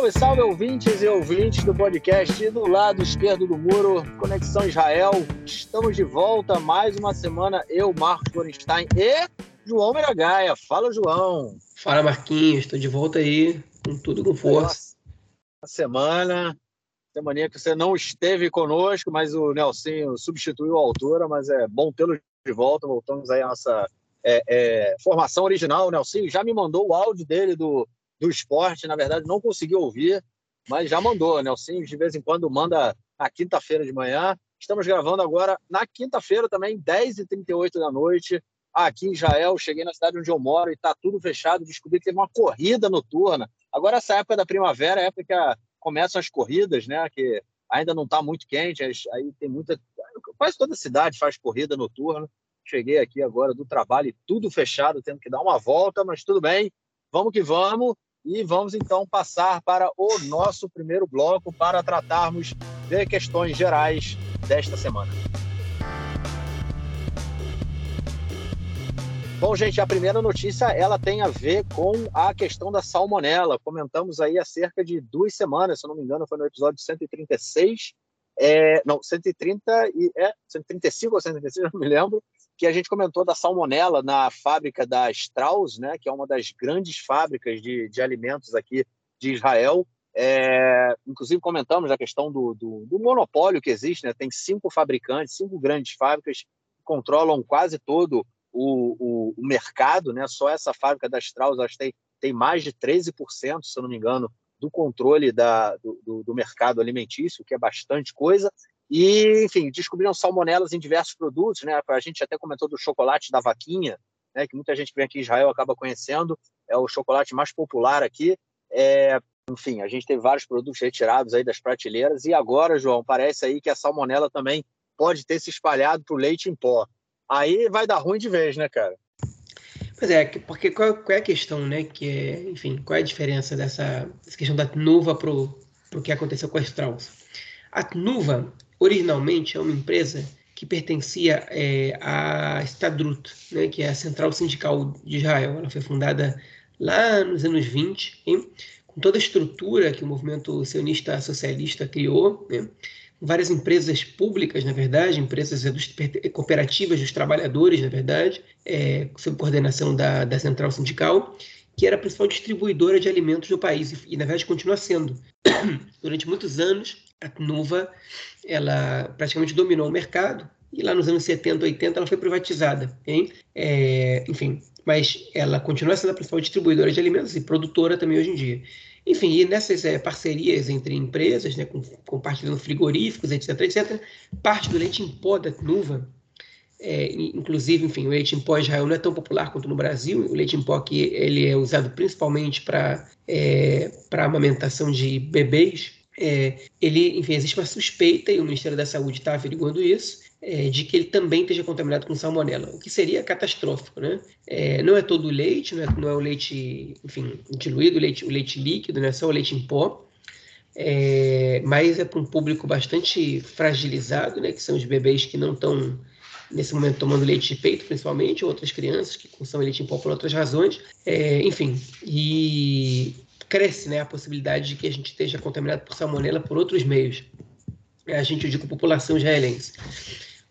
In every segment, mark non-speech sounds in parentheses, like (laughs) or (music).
Salve, salve, ouvintes e ouvintes do podcast do lado esquerdo do muro, Conexão Israel. Estamos de volta mais uma semana. Eu, Marcos Gorenstein e João Miragaia. Fala, João. Fala, Marquinhos. Estou de volta aí com tudo com força. Uma semana, semana que você não esteve conosco, mas o Nelson substituiu a altura, mas é bom tê-lo de volta. Voltamos aí à nossa é, é, formação original. O Nelson já me mandou o áudio dele do do esporte, na verdade, não conseguiu ouvir, mas já mandou. Né? Nelson, de vez em quando, manda na quinta-feira de manhã. Estamos gravando agora na quinta-feira também, 10h38 da noite, aqui em Israel. Cheguei na cidade onde eu moro e está tudo fechado. Descobri que teve uma corrida noturna. Agora, essa época da primavera é a época que começam as corridas, né? Que ainda não está muito quente, aí tem muita. Quase toda a cidade faz corrida noturna. Cheguei aqui agora do trabalho tudo fechado, tendo que dar uma volta, mas tudo bem. Vamos que vamos. E vamos então passar para o nosso primeiro bloco para tratarmos de questões gerais desta semana. Bom, gente, a primeira notícia ela tem a ver com a questão da salmonela. Comentamos aí há cerca de duas semanas, se eu não me engano, foi no episódio 136, é, não, 130 e é 135 ou 136, (laughs) não me lembro, que a gente comentou da salmonela na fábrica da Strauss, né, que é uma das grandes fábricas de, de alimentos aqui de Israel. É, inclusive comentamos a questão do, do, do, monopólio que existe, né? Tem cinco fabricantes, cinco grandes fábricas que controlam quase todo o, o, o mercado, né? Só essa fábrica da Strauss acho tem, tem mais de 13%, se eu não me engano, do controle da, do, do mercado alimentício, que é bastante coisa. E, enfim, descobriram salmonelas em diversos produtos, né? A gente até comentou do chocolate da vaquinha, né? Que muita gente que vem aqui em Israel acaba conhecendo, é o chocolate mais popular aqui. É, enfim, a gente teve vários produtos retirados aí das prateleiras e agora, João, parece aí que a salmonela também pode ter se espalhado para o leite em pó. Aí vai dar ruim de vez, né, cara? Pois é, porque qual, qual, é a questão, né? Que é, enfim, qual é a diferença dessa, dessa questão da Nuva para o que aconteceu com a Strauss? A Nuva originalmente é uma empresa que pertencia é, à Stadrut, né, que é a Central Sindical de Israel. Ela foi fundada lá nos anos 20, hein, com toda a estrutura que o movimento sionista socialista criou, né, várias empresas públicas, na verdade, empresas cooperativas dos trabalhadores, na verdade, é, sob coordenação da, da Central Sindical, que era a principal distribuidora de alimentos do país e na verdade, continua sendo. (coughs) Durante muitos anos, a Nuva ela praticamente dominou o mercado e lá nos anos 70, 80 ela foi privatizada? É, enfim, mas ela continua sendo a principal distribuidora de alimentos e produtora também hoje em dia. Enfim, e nessas é, parcerias entre empresas, né, com, compartilhando frigoríficos, etc, etc, parte do leite em pó da Nuva, é, inclusive, enfim, o leite em pó Israel não é tão popular quanto no Brasil. O leite em pó aqui ele é usado principalmente para é, amamentação de bebês, é, ele, enfim, existe uma suspeita, e o Ministério da Saúde está averiguando isso, é, de que ele também esteja contaminado com salmonela, o que seria catastrófico, né? É, não é todo o leite, não é, não é, o leite, enfim, diluído, o leite, o leite líquido, não é só o leite em pó, é, mas é para um público bastante fragilizado, né? Que são os bebês que não estão nesse momento tomando leite de peito, principalmente, outras crianças que consomem leite em pó por outras razões, é, enfim, e cresce né, a possibilidade de que a gente esteja contaminado por salmonela por outros meios. É, a gente, eu digo, população israelense.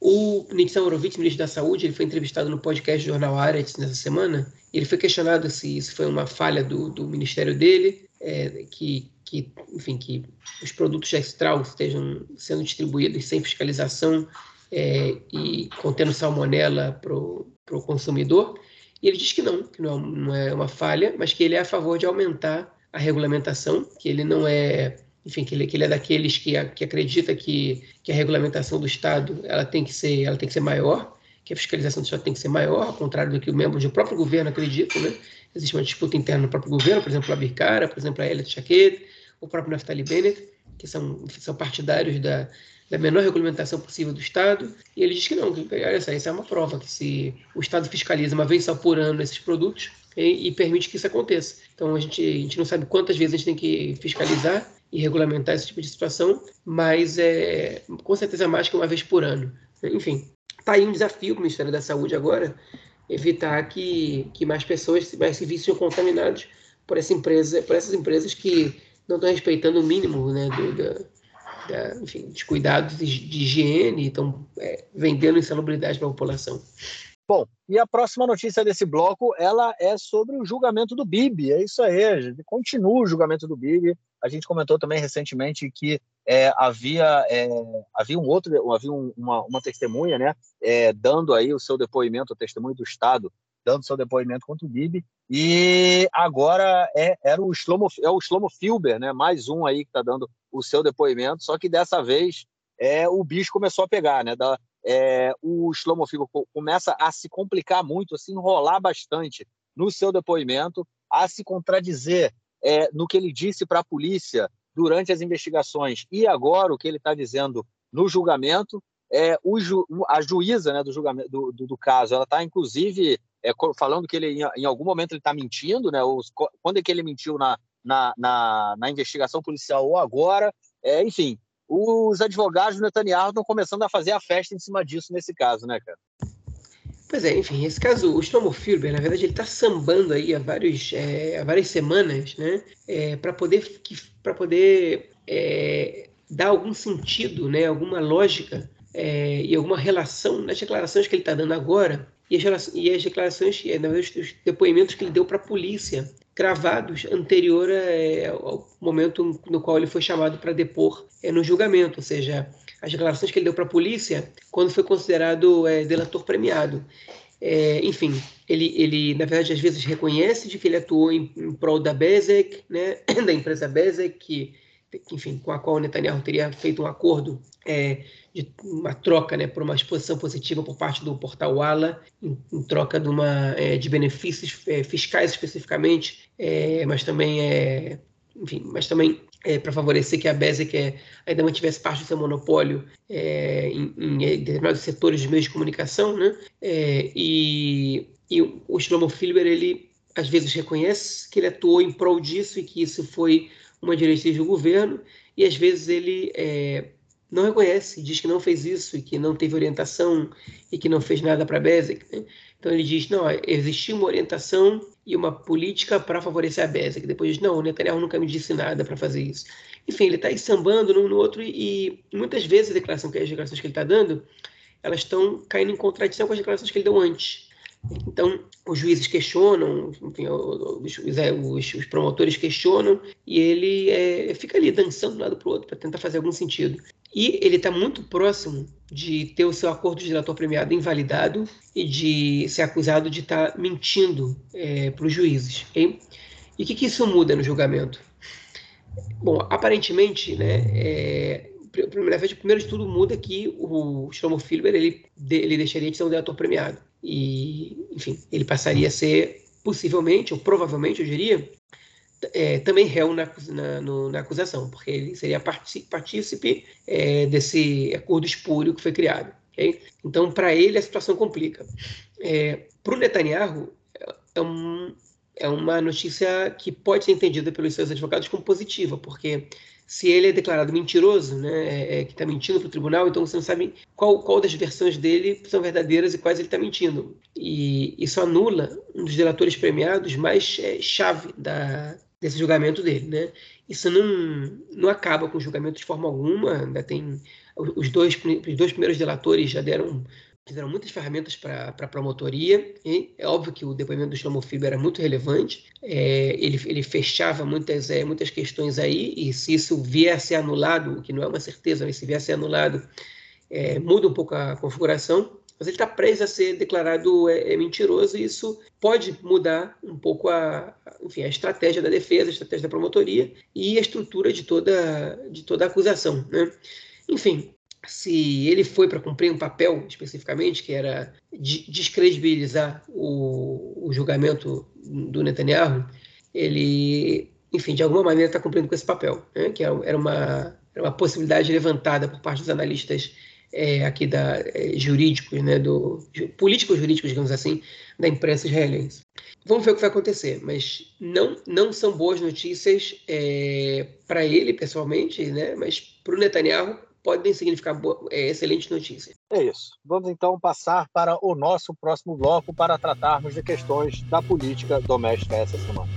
O Nixon Horowitz, ministro da Saúde, ele foi entrevistado no podcast Jornal Aretz nessa semana. E ele foi questionado se isso foi uma falha do, do ministério dele, é, que, que, enfim, que os produtos da estejam sendo distribuídos sem fiscalização é, e contendo salmonela para o consumidor. E ele diz que não, que não, não é uma falha, mas que ele é a favor de aumentar a regulamentação, que ele não é, enfim, que ele, que ele é daqueles que, que acredita que, que a regulamentação do Estado ela tem que ser, ela tem que ser maior, que a fiscalização do Estado tem que ser maior, ao contrário do que o membro do próprio governo acredita, né? Existe uma disputa interna no próprio governo, por exemplo, a Bircara, por exemplo, a Elliot Shaked, o próprio Naftali Bennett, que são, são partidários da, da menor regulamentação possível do Estado, e ele diz que não, que olha só, isso é uma prova, que se o Estado fiscaliza uma vez só por ano esses produtos, e, e, permite que isso aconteça. Então a gente, a gente não sabe quantas vezes a gente tem que fiscalizar e regulamentar esse tipo de situação, mas é com certeza mais que uma vez por ano. Enfim, está aí um desafio para o Ministério da Saúde agora evitar que, que mais pessoas, mais serviços sejam contaminados por essa empresa, por essas empresas que não estão respeitando o mínimo né, do, da, da, enfim, dos cuidados de, de higiene, estão é, vendendo insalubridade para a população. Bom, e a próxima notícia desse bloco, ela é sobre o julgamento do Bibi. É isso aí, continua o julgamento do Bibi. A gente comentou também recentemente que é, havia, é, havia um outro, havia um, uma, uma testemunha, né, é, dando aí o seu depoimento, o testemunho do Estado, dando seu depoimento contra o Bibi. E agora é, era o Shlomo, é o Shlomo Filber, né, mais um aí que está dando o seu depoimento, só que dessa vez é, o bicho começou a pegar, né? Da, é, o Shlomo Figo começa a se complicar muito, a se enrolar bastante no seu depoimento, a se contradizer é, no que ele disse para a polícia durante as investigações e agora o que ele está dizendo no julgamento. É, ju, a juíza né, do, julgamento, do, do, do caso, ela está inclusive é, falando que ele em, algum momento ele está mentindo, né? Quando é que ele mentiu na, na, na, na investigação policial ou agora? É, enfim, os advogados do Netanyahu estão começando a fazer a festa em cima disso nesse caso, né, cara? Pois é, enfim, esse caso, o Shlomo Filber, na verdade, ele está sambando aí há, vários, é, há várias semanas, né, é, para poder, para poder é, dar algum sentido, né, alguma lógica é, e alguma relação nas declarações que ele está dando agora e as, e as declarações, é, na verdade, os depoimentos que ele deu para a polícia gravados anterior é, ao momento no qual ele foi chamado para depor é, no julgamento, ou seja, as declarações que ele deu para a polícia quando foi considerado é, delator premiado. É, enfim, ele, ele, na verdade, às vezes reconhece de que ele atuou em, em prol da Bezek, né, (coughs) da empresa Bezek, que, enfim, com a qual o Netanyahu teria feito um acordo é, de uma troca né, por uma exposição positiva por parte do portal Wala, em, em troca de, uma, é, de benefícios é, fiscais especificamente, é, mas também é, enfim, mas também é, para favorecer que a Bezek é, ainda mantivesse parte do seu monopólio em, em, determinados setores de meios de comunicação, né? E, e o Shlomo Filber, ele às vezes reconhece que ele atuou em prol disso e que isso foi uma diretriz do governo, e às vezes ele é, não reconhece, diz que não fez isso e que não teve orientação e que não fez nada para a Bezek. Né? Então ele diz, não, existia uma orientação e uma política para favorecer a Bezek. Depois diz, não, o Netanyahu nunca me disse nada para fazer isso. Enfim, ele está sambando num no outro e, e muitas vezes a declaração, as declarações que ele está dando, elas estão caindo em contradição com as declarações que ele deu antes. Então, os juízes questionam, enfim, os, os, os, promotores questionam, e ele é, fica ali dançando de um lado para o outro para tentar fazer algum sentido. E ele está muito próximo de ter o seu acordo de delator premiado invalidado e de ser acusado de estar tá mentindo é, para os juízes. Okay? E o que, que, isso muda no julgamento? Bom, aparentemente, né, é, primeiro de tudo, muda que o Shlomo Filber ele, ele deixaria de ser um delator premiado. E, enfim, ele passaria a ser, possivelmente, ou provavelmente, eu diria, é, também réu na, na, no, na, acusação, porque ele seria partícipe é, desse acordo espúrio que foi criado. Okay? Então, para ele, a situação complica. É, para o Netanyahu, é, um, é uma notícia que pode ser entendida pelos seus advogados como positiva, porque se ele é declarado mentiroso, né, é, é que está mentindo para o tribunal, então você não sabe qual, qual das versões dele são verdadeiras e quais ele está mentindo. E isso anula um dos delatores premiados mais é, chave da, desse julgamento dele, né? Isso não, não acaba com o julgamento de forma alguma, ainda tem os dois, os dois primeiros delatores já deram fizeram muitas ferramentas para a promotoria. E é óbvio que o depoimento do Shlomo Fiber era muito relevante. É, ele, ele fechava muitas, é, muitas questões aí, e se isso ser anulado, o que não é uma certeza, mas se ser anulado, é, muda um pouco a configuração. Mas ele está prestes a ser declarado é, é, mentiroso, e isso pode mudar um pouco a, enfim, a estratégia da defesa, a estratégia da promotoria e a estrutura de toda, de toda a acusação. Né? Enfim, se ele foi para cumprir um papel especificamente, que era descredibilizar o, o julgamento do Netanyahu, ele, enfim, de alguma maneira está cumprindo com esse papel, né? que era uma, era uma possibilidade levantada por parte dos analistas é, aqui da é, jurídicos, né, do políticos jurídicos, digamos assim, da imprensa israelense. Vamos ver o que vai acontecer, mas não não são boas notícias é, para ele pessoalmente, né, mas para o Netanyahu podem significar boa, é, excelentes notícias. É isso. Vamos então passar para o nosso próximo bloco para tratarmos de questões da política doméstica essa semana.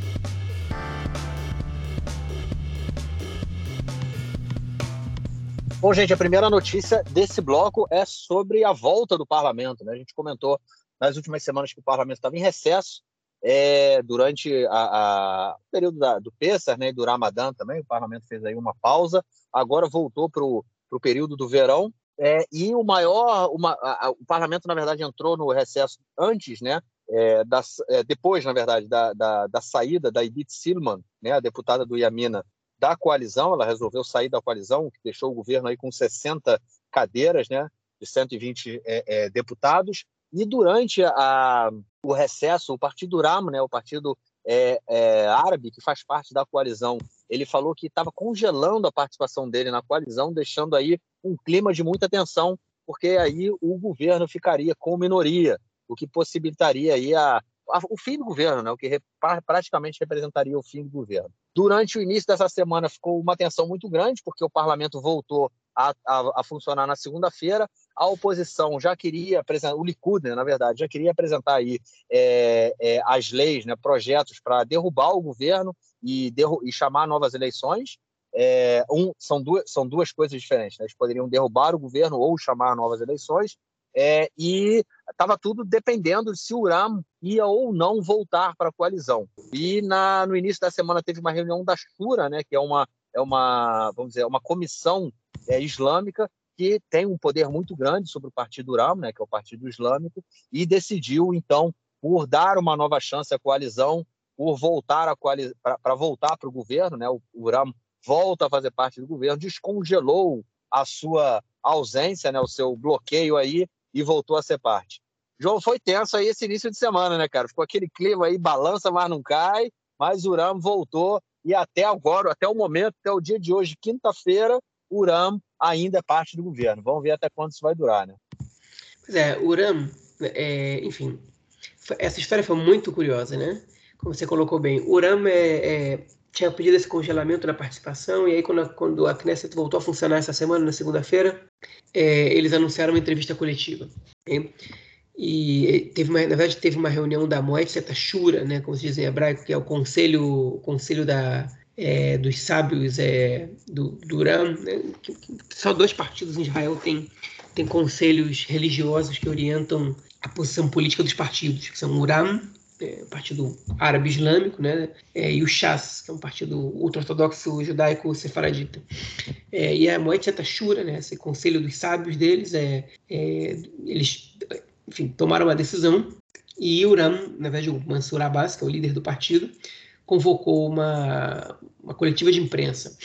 Bom, gente, a primeira notícia desse bloco é sobre a volta do parlamento. Né? A gente comentou nas últimas semanas que o parlamento estava em recesso é, durante a, a, o período da, do Pessar né, e do Ramadã também. O parlamento fez aí uma pausa, agora voltou para o período do verão. É, e o maior, uma, a, o parlamento, na verdade, entrou no recesso antes, né? É, das, é, depois, na verdade, da, da, da saída da Edith Silman, né, a deputada do Iamina, da coalizão, ela resolveu sair da coalizão, que deixou o governo aí com 60 cadeiras, né, de 120 é, é, deputados, e durante a, o recesso, o Partido Ram, né, o partido é, é, árabe, que faz parte da coalizão, ele falou que estava congelando a participação dele na coalizão, deixando aí um clima de muita tensão, porque aí o governo ficaria com minoria, o que possibilitaria aí a, o fim do governo, né? o que praticamente representaria o fim do governo. Durante o início dessa semana ficou uma tensão muito grande, porque o parlamento voltou a, a, a funcionar na segunda-feira. A oposição já queria apresentar, o Likud, né, na verdade, já queria apresentar aí é, é, as leis, né, projetos para derrubar o governo e, derru e chamar novas eleições. É, um, são, duas, são duas coisas diferentes. Né? Eles poderiam derrubar o governo ou chamar novas eleições. É, e estava tudo dependendo de se o Uram ia ou não voltar para a coalizão. E na, no início da semana teve uma reunião da Shura, né, que é uma, é uma, vamos dizer, uma comissão é, islâmica que tem um poder muito grande sobre o Partido Uram, né, que é o Partido Islâmico, e decidiu, então, por dar uma nova chance à coalizão, por voltar para voltar para o governo, né, o Uram volta a fazer parte do governo, descongelou a sua ausência, né, o seu bloqueio aí, e voltou a ser parte. João, foi tenso aí esse início de semana, né, cara? Ficou aquele clima aí, balança, mas não cai, mas o Uram voltou e até agora, até o momento, até o dia de hoje, quinta-feira, Uram ainda é parte do governo. Vamos ver até quando isso vai durar, né? Pois é, o Uram, é, enfim, essa história foi muito curiosa, né? Como você colocou bem, o Uram é, é, tinha pedido esse congelamento da participação, e aí quando a, quando a Knesset voltou a funcionar essa semana, na segunda-feira, é, eles anunciaram uma entrevista coletiva. Okay? E teve uma, na verdade teve uma reunião da Moed Shura, né, como se diz em hebraico, que é o conselho, conselho da, é, dos sábios é, do, Uram. Né, só dois partidos em Israel têm, têm conselhos religiosos que orientam a posição política dos partidos, que são o Uram é, partido árabe islâmico, né? É, e o Shas, que é um partido ultra-ortodoxo judaico sefaradita. É, e a Moed Shura, né? Esse conselho dos sábios deles, é, é, eles, enfim, tomaram uma decisão e Uram, na verdade o Mansur Abbas, que é o líder do partido, convocou uma, uma coletiva de imprensa.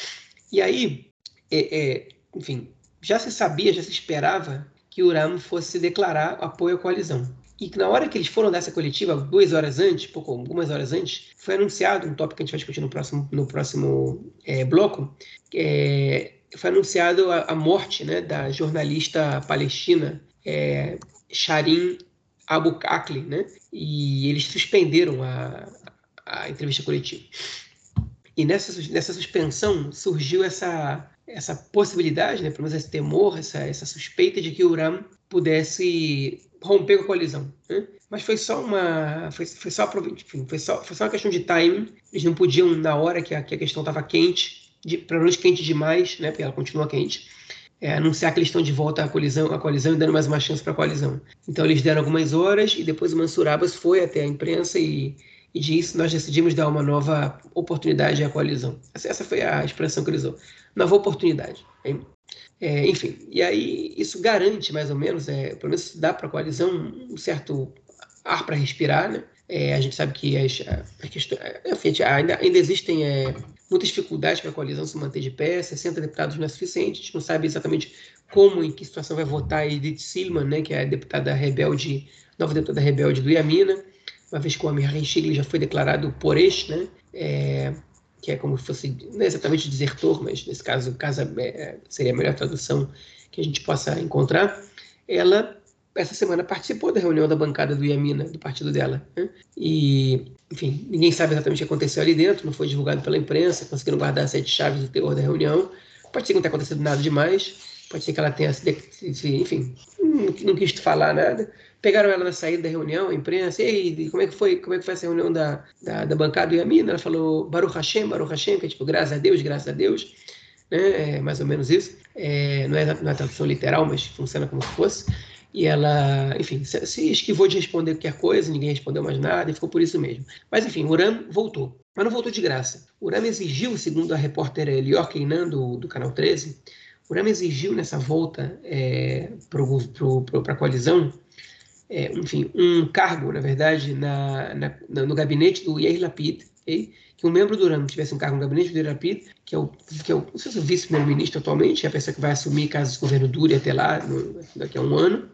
E aí, é, é, enfim, já se sabia, já se esperava que Uram fosse declarar apoio à coalizão. E na hora que eles foram dessa coletiva, duas horas antes, pouco, algumas horas antes, foi anunciado um tópico que a gente vai discutir no próximo, no próximo é, bloco, é, foi anunciado a, a, morte né, da jornalista palestina é, Sharin Abu Akli, né? E eles suspenderam a, a entrevista coletiva. E nessa, nessa suspensão surgiu essa, essa possibilidade, né, pelo menos esse temor, essa, essa suspeita de que o Uram pudesse romper com a colisão. Né? Mas foi só uma. Foi, foi, só, enfim, foi, só, foi só uma questão de timing. Eles não podiam, na hora que a, que a questão estava quente, de, pelo menos quente demais, né? Porque ela continua quente. É, anunciar que eles estão de volta à colisão, à colisão e dando mais uma chance para a coalizão. Então eles deram algumas horas e depois o Mansur Abbas foi até a imprensa e, e disse: Nós decidimos dar uma nova oportunidade à coalizão. Essa, foi a expressão que ele usou. Nova oportunidade. É, enfim, e aí isso garante mais ou menos, é, pelo menos dá para a coalizão um certo ar para respirar, né? É, a gente sabe que as, a questão, enfim, ainda, ainda existem é, muitas dificuldades para a coalizão se manter de pé, 60 deputados não é suficiente, a gente não sabe exatamente como, em que situação vai votar Edith Silman, né, que é a deputada rebelde, nova deputada rebelde do Iamina, uma vez que o Amir Renchigli já foi declarado por este, né, é, que é como se fosse, não é exatamente desertor, mas nesse caso, casa, é, seria a melhor tradução que a gente possa encontrar, ela, essa semana, participou da reunião da bancada do Iamina, do partido dela. Né? E, enfim, ninguém sabe exatamente o que aconteceu ali dentro, não foi divulgado pela imprensa, conseguiram guardar sete chaves do teor da reunião. Pode ser que não tenha acontecido nada demais, pode ser que ela tenha, enfim, não, não quis falar nada, Pegaram ela na saída da reunião, a imprensa, e como é que foi, como é que foi essa reunião da, da, da bancada do Yamin? Ela falou Baruch Hashem, Baruch Hashem, que é tipo, graças a Deus, graças a Deus. né? É mais ou menos isso. É, não, é, não é tradução literal, mas funciona como se fosse. E ela, enfim, se esquivou de responder qualquer coisa, ninguém respondeu mais nada e ficou por isso mesmo. Mas enfim, Uram voltou. Mas não voltou de graça. Uram exigiu, segundo a repórter Elior Keinan, do, do Canal 13, o Uram exigiu nessa volta é, para a coalizão, é, enfim, um cargo, na verdade, na, na, no gabinete do Yair Lapid, okay? que um membro do Uram tivesse um cargo no gabinete do Yair Lapid, que é o, que é o, se é o vice-primeiro-ministro atualmente, é a pessoa que vai assumir caso o governo dure até lá, no, daqui a um ano,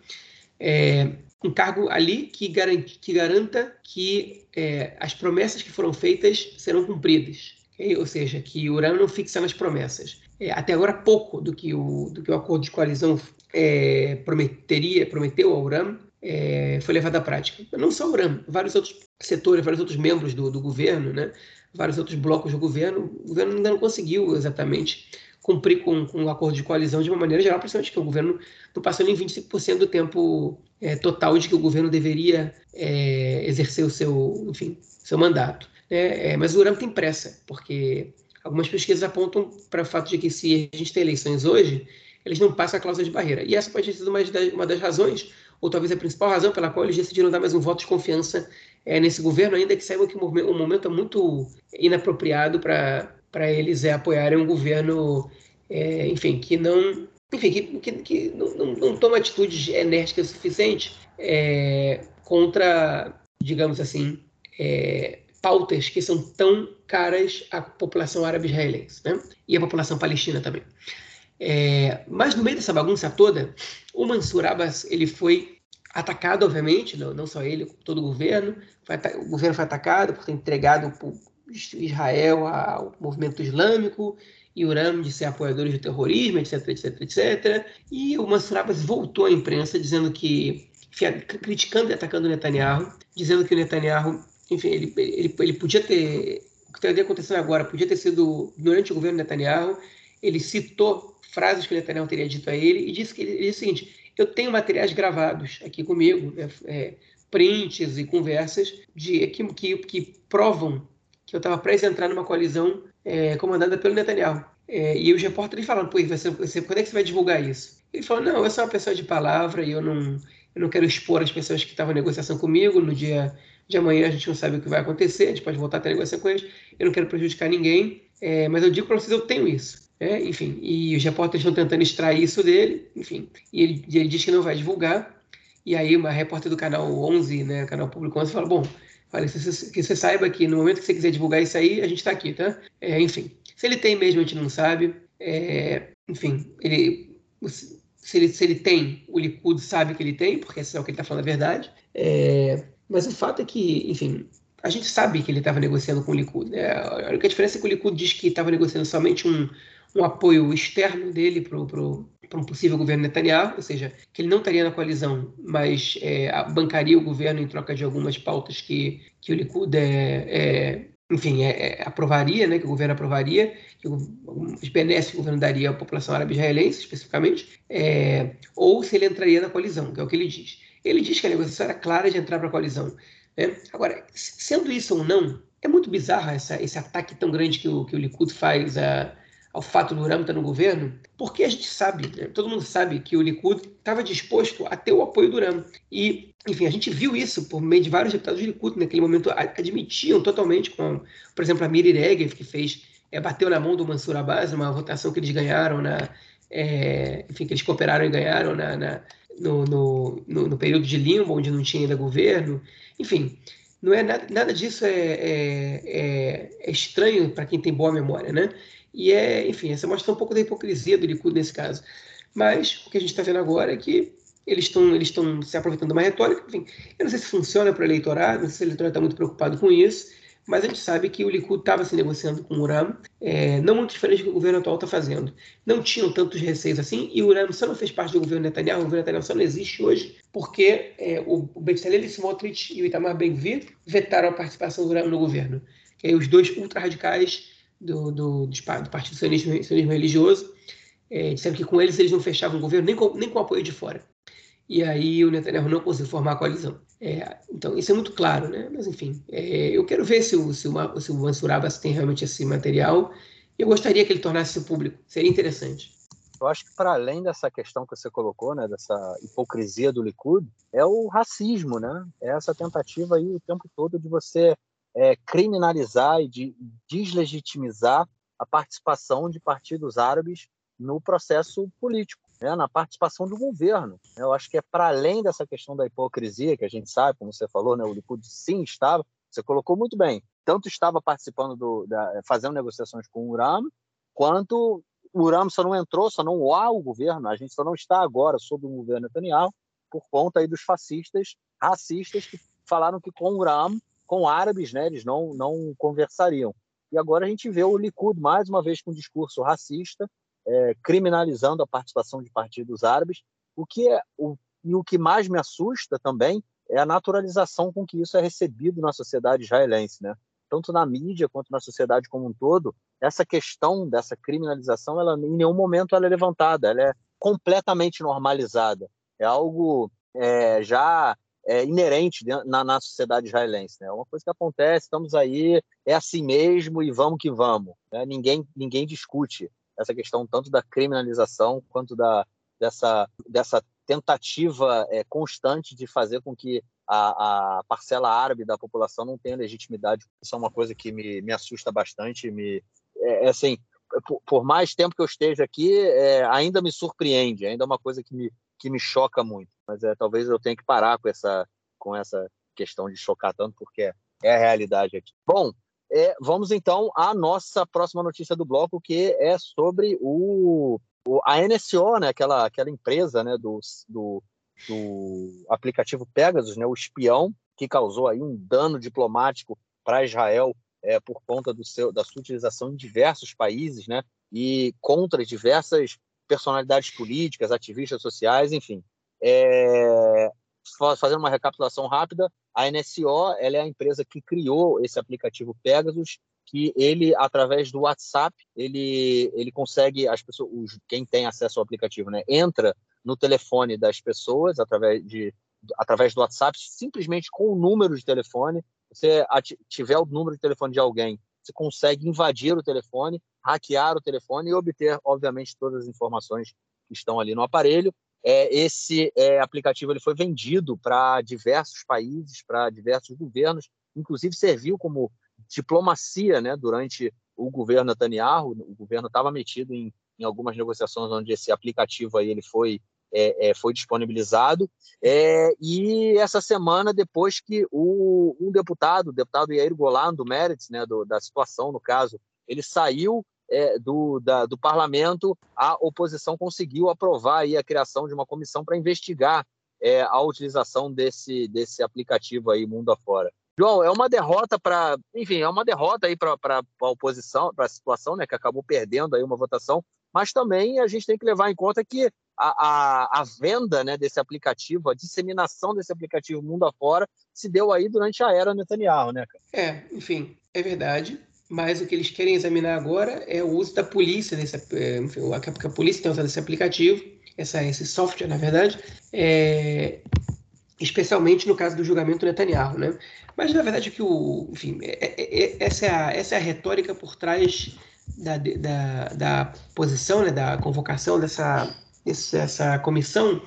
é, um cargo ali que, garante, que garanta que é, as promessas que foram feitas serão cumpridas. Ou seja, que o Uram não fixa nas promessas. É, até agora, pouco do que o, do que o acordo de coalizão é, prometeria, prometeu ao Uram é, foi levado à prática. Não só o Uram, vários outros setores, vários outros membros do, do governo, né? vários outros blocos do governo, o governo ainda não conseguiu exatamente cumprir com, com o acordo de coalizão de uma maneira geral, principalmente que o governo não passou nem 25% do tempo é, total de que o governo deveria é, exercer o seu, enfim, seu mandato. Né? É, mas o Uram tem pressa, porque algumas pesquisas apontam para o fato de que se a gente tem eleições hoje, eles não passam a cláusula de barreira. E essa pode ter sido uma das, uma das razões, ou talvez a principal razão pela qual eles decidiram dar mais um voto de confiança é, nesse governo, ainda que saibam que o momento, é muito inapropriado para eles é, apoiarem um governo, é, enfim, que não, enfim, que, que, que não, não, não, toma atitudes enérgicas o suficiente é, contra, digamos assim, é, pautas que são tão caras à população árabe israelense, né? E à população palestina também. É, mas no meio dessa bagunça toda, o Mansur Abbas ele foi atacado, obviamente, não, não só ele, todo o governo. Foi, o governo foi atacado por ter entregado Israel ao movimento islâmico e Uram de ser apoiadores do terrorismo, etc, etc, etc. E o Mansur Abbas voltou à imprensa dizendo que, criticando e atacando o Netanyahu, dizendo que o Netanyahu, enfim, ele, ele, ele podia ter, o que está acontecendo agora, podia ter sido durante o governo Netanyahu, ele citou frases que o Netanyahu teria dito a ele e disse que ele, ele disse o seguinte, eu tenho materiais gravados aqui comigo, né, é, prints e conversas de que, que, que provam que eu estava prestes a entrar numa coalizão é, comandada pelo Netanyahu. É, e os repórteres falando, pô, você, você, quando é que você vai divulgar isso? Ele falou, não, eu sou uma pessoa de palavra e eu não, eu não quero expor as pessoas que estavam em negociação comigo. No dia de amanhã a gente não sabe o que vai acontecer, a gente pode voltar a ter negociação com eles. Eu não quero prejudicar ninguém, é, mas eu digo para vocês, eu tenho isso. É, enfim, e os repórteres estão tentando extrair isso dele, enfim, e ele, ele diz que não vai divulgar. E aí uma repórter do canal 11, né, canal público 11, fala, bom, Olha, que você saiba que no momento que você quiser divulgar isso aí, a gente está aqui, tá? É, enfim, se ele tem mesmo, a gente não sabe. É, enfim, ele, se, ele, se ele tem, o Likud sabe que ele tem, porque esse é o que ele está falando a verdade. É, mas o fato é que, enfim, a gente sabe que ele estava negociando com o Likud. Né? A única diferença é que o Likud diz que estava negociando somente um, um apoio externo dele para o um possível governo Netanyahu, ou seja, que ele não estaria na coalizão, mas é, bancaria o governo em troca de algumas pautas que, que o Likud é, é enfim, é, é, aprovaria, né, que o governo aprovaria, que os benefícios que o governo daria à população árabe israelense, especificamente, é, ou se ele entraria na coalizão, que é o que ele diz. Ele diz que a negociação era clara de entrar para a coalizão. Né? Agora, sendo isso ou não, é muito bizarro essa, esse ataque tão grande que o, que o Likud faz a, ao fato do Uram estar no governo, porque a gente sabe, né, todo mundo sabe que o Likud estava disposto a ter o apoio do Uram. E, enfim, a gente viu isso por meio de vários deputados do Likud, naquele momento admitiam totalmente, com, por exemplo, a Miri Regev, que fez, é, bateu na mão do Mansur Abbas, numa votação que eles ganharam, na, é, enfim, que eles cooperaram e ganharam na, na no, no, no, no, período de limbo, onde não tinha ainda governo. Enfim, não é nada, nada disso é, é, é, é estranho para quem tem boa memória, né? E é, enfim, essa mostra um pouco da hipocrisia do Likud nesse caso. Mas o que a gente está vendo agora é que eles estão eles se aproveitando de uma retórica. Enfim, eu não sei se funciona para o eleitorado, não sei se o eleitorado está muito preocupado com isso, mas a gente sabe que o Likud estava se negociando com o Uram, é, não muito diferente do que o governo atual está fazendo. Não tinham tantos receios assim, e o Uram só não fez parte do governo Netanyahu, o governo Netanyahu só não existe hoje, porque é, o, o Bezalel Smotrich e o Itamar Ben-Gvir vetaram a participação do Uram no governo. Que os dois ultra-radicais do, do, do Partido Sionismo, Religioso, é, disseram que com eles eles não fechavam o governo nem com, nem com apoio de fora. E aí o Netanyahu não conseguiu formar a coalizão. É, então, isso é muito claro, né? Mas, enfim, é, eu quero ver se o, se o, se o Mansur Abbas tem realmente esse material Eu gostaria que ele tornasse público, seria interessante. Eu acho que para além dessa questão que você colocou, né, dessa hipocrisia do Likud, é o racismo, né? É essa tentativa aí o tempo todo de você é, criminalizar e de deslegitimizar a participação de partidos árabes no processo político, né, na participação do governo. Eu acho que é para além dessa questão da hipocrisia, que a gente sabe, como você falou, né, o Likud sim estava, você colocou muito bem, tanto estava participando, do, da, fazendo negociações com o Urano, quanto o Urano só não entrou, só não há o governo, a gente só não está agora sob o governo Netanyahu, por conta aí dos fascistas, racistas, que falaram que com o Urano, com árabes, né, eles não, não conversariam. E agora a gente vê o Likud, mais uma vez, com um discurso racista, é, criminalizando a participação de partidos árabes, o que é o, e o que mais me assusta também é a naturalização com que isso é recebido na sociedade israelense, né? Tanto na mídia quanto na sociedade como um todo, essa questão dessa criminalização, ela em nenhum momento ela é levantada, ela é completamente normalizada. É algo é, já é, inerente na, na, sociedade israelense. Né? É uma coisa que acontece, estamos aí, é assim mesmo e vamos que vamos. Né? Ninguém, ninguém discute essa questão tanto da criminalização quanto da, dessa, dessa tentativa é, constante de fazer com que a, a, parcela árabe da população não tenha legitimidade. Isso é uma coisa que me, me assusta bastante. Me, é, é assim, por, por, mais tempo que eu esteja aqui, é, ainda me surpreende, ainda é uma coisa que me, que me choca muito. Mas é, talvez eu tenha que parar com essa, com essa questão de chocar tanto, porque é, é a realidade aqui. Bom, é, vamos então à nossa próxima notícia do bloco, que é sobre o, o a NSO, né, aquela, aquela empresa né, do, do, do aplicativo Pegasus, né, o espião, que causou aí um dano diplomático para Israel é, por conta do seu, da sua utilização em diversos países, né, e contra diversas personalidades políticas, ativistas sociais, enfim. É, fazendo uma recapitulação rápida, a NSO é a empresa que criou esse aplicativo Pegasus, que ele através do WhatsApp ele ele consegue as pessoas, quem tem acesso ao aplicativo, né, entra no telefone das pessoas através de através do WhatsApp, simplesmente com o número de telefone. Você tiver o número de telefone de alguém, você consegue invadir o telefone, hackear o telefone e obter, obviamente, todas as informações que estão ali no aparelho. É, esse é, aplicativo ele foi vendido para diversos países, para diversos governos, inclusive serviu como diplomacia né, durante o governo Netanyahu. O governo estava metido em, em, algumas negociações onde esse aplicativo aí ele foi, é, é foi disponibilizado. É, e essa semana, depois que o, um deputado, o deputado Yair Golan, do Meretz, né, do, da situação, no caso, ele saiu é, do, da, do parlamento, a oposição conseguiu aprovar aí a criação de uma comissão para investigar é, a utilização desse, desse aplicativo aí mundo afora. João, é uma derrota para, enfim, é uma derrota aí para a oposição, para a situação, né, que acabou perdendo aí uma votação, mas também a gente tem que levar em conta que a, a, a venda né, desse aplicativo, a disseminação desse aplicativo mundo afora, se deu aí durante a era Netanyahu, né, cara? É, enfim, é verdade mas o que eles querem examinar agora é o uso da polícia, desse, é, enfim, a, polícia tem usado esse aplicativo, essa, esse software, na verdade, é, especialmente no caso do julgamento Netanyahu, né? Mas, na verdade, que o, enfim, é, é, é, essa, é a, essa é a retórica por trás da, da, da posição, né, da convocação dessa, dessa comissão,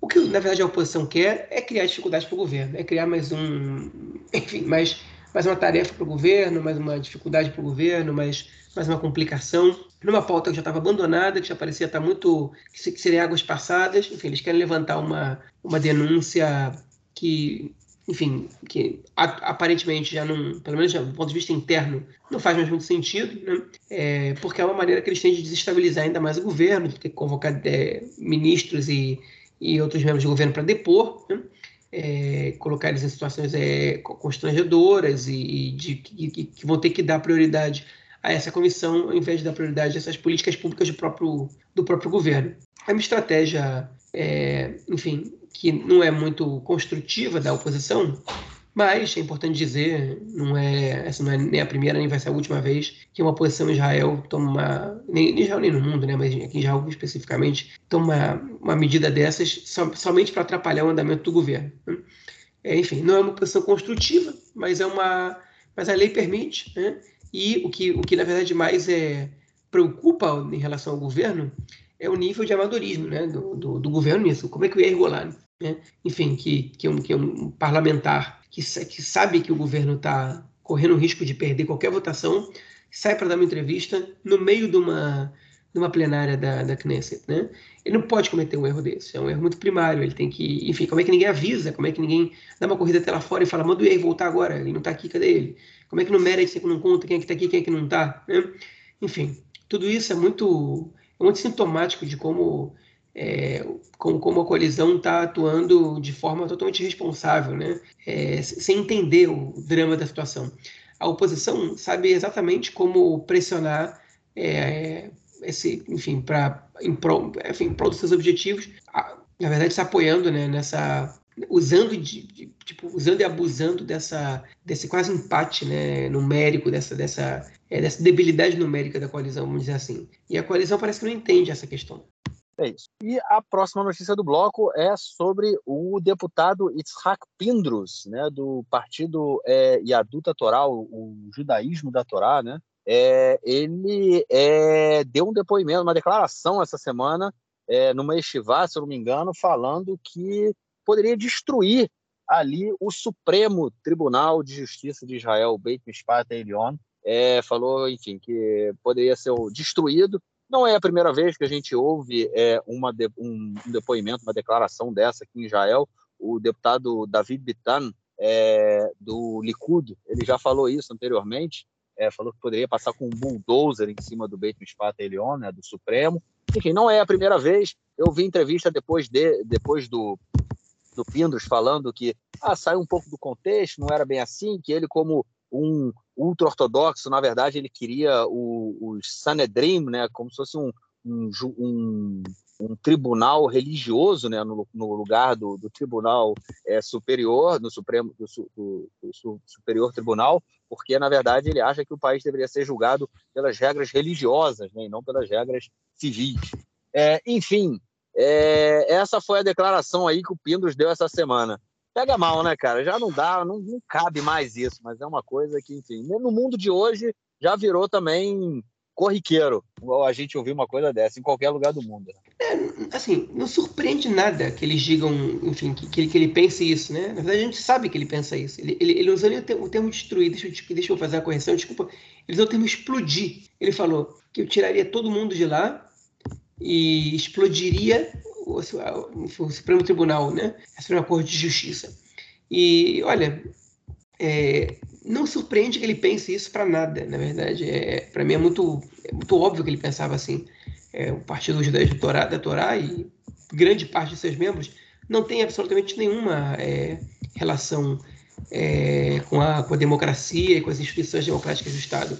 o que, na verdade, a oposição quer é criar dificuldades para o governo, é criar mais um, enfim, mais mais uma tarefa para o governo, mais uma dificuldade para o governo, mais, mais uma complicação. Numa pauta que já estava abandonada, que já parecia estar muito. que seria águas passadas. Enfim, eles querem levantar uma, uma denúncia que, enfim, que aparentemente já não, pelo menos do ponto de vista interno, não faz mais muito sentido, né? É, porque é uma maneira que eles têm de desestabilizar ainda mais o governo, de ter que convocar é, ministros e, e outros membros do governo para depor. Né? é, colocar eles em situações é, constrangedoras e, e de, que, que vão ter que dar prioridade a essa comissão ao invés de dar prioridade a essas políticas públicas do próprio, do próprio governo. É uma estratégia, é, enfim, que não é muito construtiva da oposição, mas é importante dizer, não é, essa não é nem a primeira nem vai ser a última vez que uma posição em Israel toma, nem em Israel nem no mundo, né, mas aqui em Israel especificamente, toma uma medida dessas somente para atrapalhar o andamento do governo. É, enfim, não é uma posição construtiva, mas é uma, mas a lei permite né, E o que, o que na verdade mais é, preocupa em relação ao governo é o nível de amadorismo né, do, do, do governo nisso. Como é que o Yair Golan, né, enfim, que, que, um, que um parlamentar que, que sabe que o governo está correndo o risco de perder qualquer votação, sai para dar uma entrevista no meio de uma, de uma plenária da, da Knesset, né? Ele não pode cometer um erro desse, é um erro muito primário, ele tem que, enfim, como é que ninguém avisa, como é que ninguém dá uma corrida até lá fora e fala, manda o Yair voltar agora, ele não está aqui, cadê ele? Como é que no você não conta quem é que está aqui, quem é que não está, né? Enfim, tudo isso é muito, é muito sintomático de como, é, como, como, a coalizão está atuando de forma totalmente irresponsável, né? É, sem entender o drama da situação. A oposição sabe exatamente como pressionar é, esse, enfim, para em prol, enfim, prol dos seus objetivos, na verdade, se apoiando né, nessa usando de, de, tipo usando e abusando dessa desse quase empate né, numérico dessa dessa é, dessa debilidade numérica da coalizão, vamos dizer assim. E a coalizão parece que não entende essa questão. É isso. E a próxima notícia do bloco é sobre o deputado Itzhak Pindrus, né, do partido é, Yaduta Torá, o, judaísmo da Torá, né? É, ele é, deu um depoimento, uma declaração essa semana, é, numa estivá, se eu não me engano, falando que poderia destruir ali o Supremo Tribunal de Justiça de Israel, Beit Mishpat Elion, é, falou, enfim, que poderia ser destruído. Não é a primeira vez que a gente ouve é, uma de, um, um, depoimento, uma declaração dessa aqui em Israel. O deputado David Bitan, é, do Likud, ele já falou isso anteriormente, é, falou que poderia passar com um bulldozer em cima do Beit Mishpat Elion, né, do Supremo. Enfim, não é a primeira vez. Eu vi entrevista depois, de, depois do, do falando que ah, saiu um pouco do contexto, não era bem assim, que ele, como um ultra-ortodoxo, na verdade, ele queria o, o Sanedrim, né, como se fosse um, um, um, um tribunal religioso né, no, no lugar do, do tribunal é, superior, do Supremo do, do, do, Superior Tribunal, porque, na verdade, ele acha que o país deveria ser julgado pelas regras religiosas né, e não pelas regras civis. É, enfim, é, essa foi a declaração aí que o Pindros deu essa semana pega mal, né, cara? Já não dá, não, não cabe mais isso, mas é uma coisa que, enfim, no mundo de hoje já virou também corriqueiro a gente ouvir uma coisa dessa em qualquer lugar do mundo. Né? É, assim, não surpreende nada que eles digam, enfim, que, que, ele, que ele pense isso, né? Na verdade, a gente sabe que ele pensa isso. Ele, ele, ele usou o termo, o termo destruir, deixa eu, deixa eu fazer a correção, desculpa. Ele usou o termo explodir. Ele falou que eu tiraria todo mundo de lá e explodiria o, o Supremo Tribunal, né? a Suprema Corte de Justiça. E, olha, é, não surpreende que ele pense isso para nada, na verdade. É, para mim é muito, é muito óbvio que ele pensava assim. É, o Partido Judaico da Torá, da Torá e grande parte de seus membros não tem absolutamente nenhuma é, relação é, com, a, com a democracia e com as instituições democráticas do Estado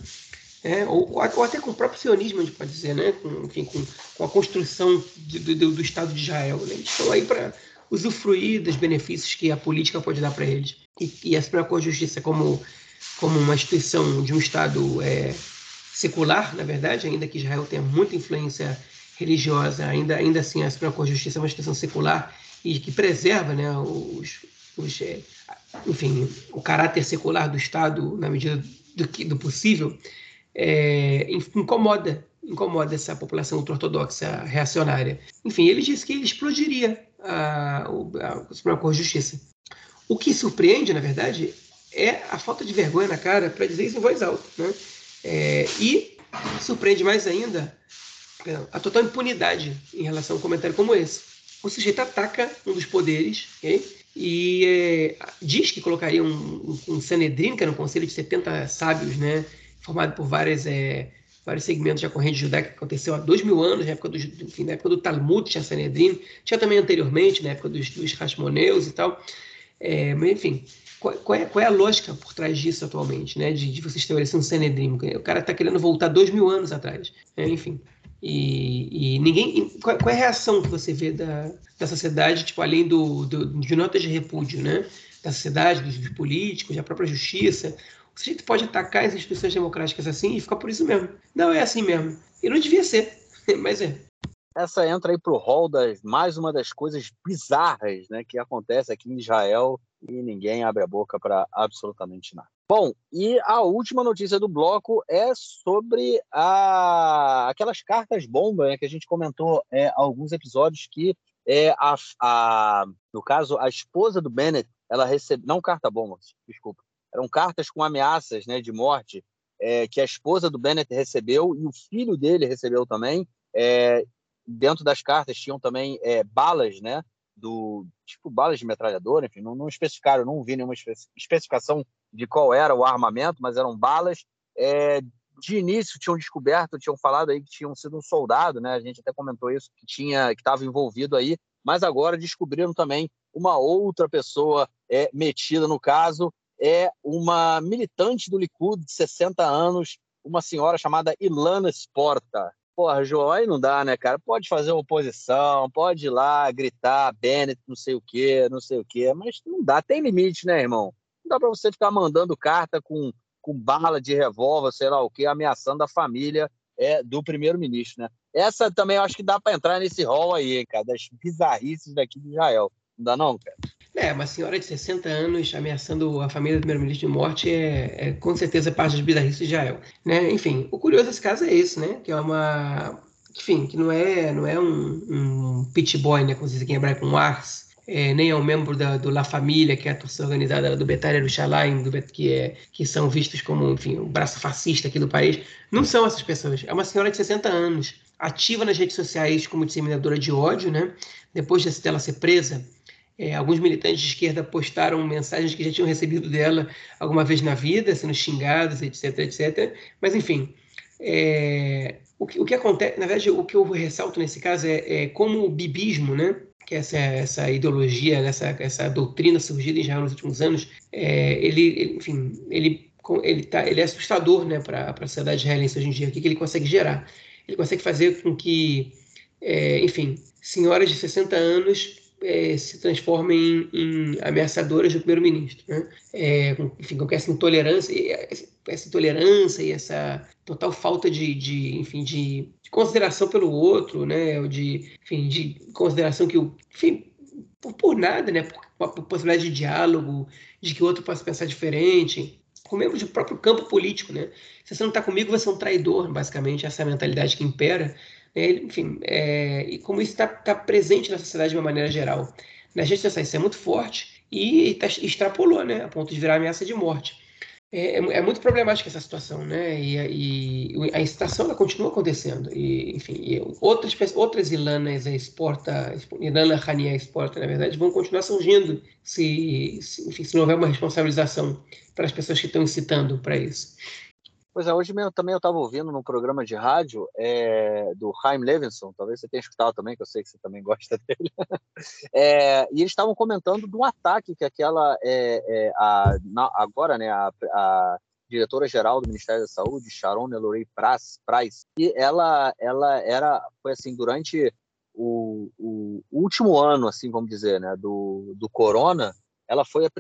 é, ou, ou, até com o próprio sionismo, a gente pode dizer, né? com, enfim, com, com a construção de, do, do, Estado de Israel. Né? Eles estão aí para usufruir dos benefícios que a política pode dar para eles. E, e a Suprema Corte de Justiça, como, como uma instituição de um Estado é, secular, na verdade, ainda que Israel tenha muita influência religiosa, ainda, ainda assim a Suprema Corte de Justiça é uma instituição secular e que preserva né, os, os é, enfim, o caráter secular do Estado na medida do, que, do possível é, incomoda, incomoda essa população ultra-ortodoxa reacionária. Enfim, ele disse que ele explodiria a, a, a Suprema Corte de Justiça. O que surpreende, na verdade, é a falta de vergonha na cara para dizer isso em voz alta. Né? É, e surpreende mais ainda a total impunidade em relação a um comentário como esse. O sujeito ataca um dos poderes okay? e é, diz que colocaria um, um, um Sanedrin, que era um conselho de 70 sábios, né, formado por várias, é, vários segmentos da corrente judaica que aconteceu há dois mil anos, na época do, enfim, na época do Talmud, tinha Sanedrin, tinha também anteriormente, na época dos, dos Hashmoneus e tal. É, mas, enfim, qual, qual, é, qual, é, a lógica por trás disso atualmente, né? De, de você estabelecer um Sanedrin? O cara está querendo voltar dois mil anos atrás. Né? Enfim. E, e ninguém. Qual, qual, é a reação que você vê da, da sociedade, tipo, além do, do, de notas de repúdio, né? Da sociedade, dos, dos políticos, da própria justiça, a gente pode atacar as instituições democráticas assim e ficar por isso mesmo. Não é assim mesmo. E não devia ser, (laughs) mas é. Essa entra aí pro rol das mais uma das coisas bizarras, né, que acontece aqui em Israel e ninguém abre a boca para absolutamente nada. Bom, e a última notícia do bloco é sobre a, aquelas cartas bomba né, que a gente comentou é, alguns episódios que é, a, a, no caso a esposa do Bennett ela recebeu não carta bomba, desculpa, eram cartas com ameaças né, de morte é, que a esposa do Bennett recebeu e o filho dele recebeu também. É, dentro das cartas tinham também é, balas, né? Do tipo balas de metralhadora, enfim, não, não especificaram, não vi nenhuma especificação de qual era o armamento, mas eram balas. É, de início tinham descoberto, tinham falado aí que tinham sido um soldado, né? A gente até comentou isso, que tinha, que estava envolvido aí, mas agora descobriram também uma outra pessoa é, metida no caso, é uma militante do Likud de 60 anos, uma senhora chamada Ilana Sporta. Porra, João, aí não dá, né, cara? Pode fazer oposição, pode ir lá gritar Bennett, não sei o quê, não sei o quê, mas não dá, tem limite, né, irmão? Não dá para você ficar mandando carta com, com bala de revólver, sei lá o quê, ameaçando a família é, do primeiro-ministro, né? Essa também eu acho que dá para entrar nesse rol aí, cara, das bizarrices daqui de Israel. Não dá não, cara? É, uma senhora de 60 anos ameaçando a família do primeiro-ministro de morte é, é, com certeza parte das bizarrices de Israel. Né? Enfim, o curioso desse caso é esse, né? Que é uma. Enfim, que não é, não é um, um pit boy, né? Como se diz aqui hebraico, um ars, é, nem é um membro da, do La Família, que é a torcida organizada do Betar Yerushalayim, do, que, é, que são vistos como, enfim, o braço fascista aqui do país. Não são essas pessoas. É uma senhora de 60 anos, ativa nas redes sociais como disseminadora de ódio, né? Depois dela ser presa, é, alguns militantes de esquerda postaram mensagens que já tinham recebido dela alguma vez na vida, sendo xingados, etc, etc. Mas, enfim, é, o, que, o que acontece, na verdade, o que eu ressalto nesse caso é, é como o bibismo, né? que essa, essa ideologia, essa, essa doutrina surgida em Israel nos últimos anos, é, ele, ele, enfim, ele, ele, tá, ele é assustador né, para a sociedade israelense hoje em dia. O que, que ele consegue gerar? Ele consegue fazer com que, é, enfim, senhoras de 60 anos é, se transformem em, em ameaçadoras do primeiro-ministro. Né? É, enfim, com essa intolerância, essa intolerância e essa total falta de, de enfim, de, de, consideração pelo outro, né? Ou de, enfim, de consideração que o, enfim, por, por nada, né? Por, por possibilidade de diálogo, de que o outro possa pensar diferente com membros do próprio campo político, né? Se você não está comigo, você é um traidor, basicamente, essa é mentalidade que impera. Enfim, é, e como isso está tá presente na sociedade de uma maneira geral. Nas redes sociais isso é muito forte e tá, extrapolou, né, a ponto de virar ameaça de morte. É, é, é muito problemática essa situação, né? E, e, a incitação ela continua acontecendo. E, enfim, e outras outras Ilanas exporta, Ilana Rania exporta, na verdade, vão continuar surgindo se, se, enfim, se não houver uma responsabilização para as pessoas que estão incitando para isso. Pois é, hoje mesmo também eu estava ouvindo num programa de rádio é, do Chaim Levinson, talvez você tenha escutado também, que eu sei que você também (laughs) gosta dele. É, e eles estavam comentando do ataque que aquela, é, a, na, agora, né, a, a diretora-geral do Ministério da Saúde, Sharon Elorey Price, e ela, ela era, foi assim, durante o, o, último ano, assim, vamos dizer, né, do, do corona, ela foi a,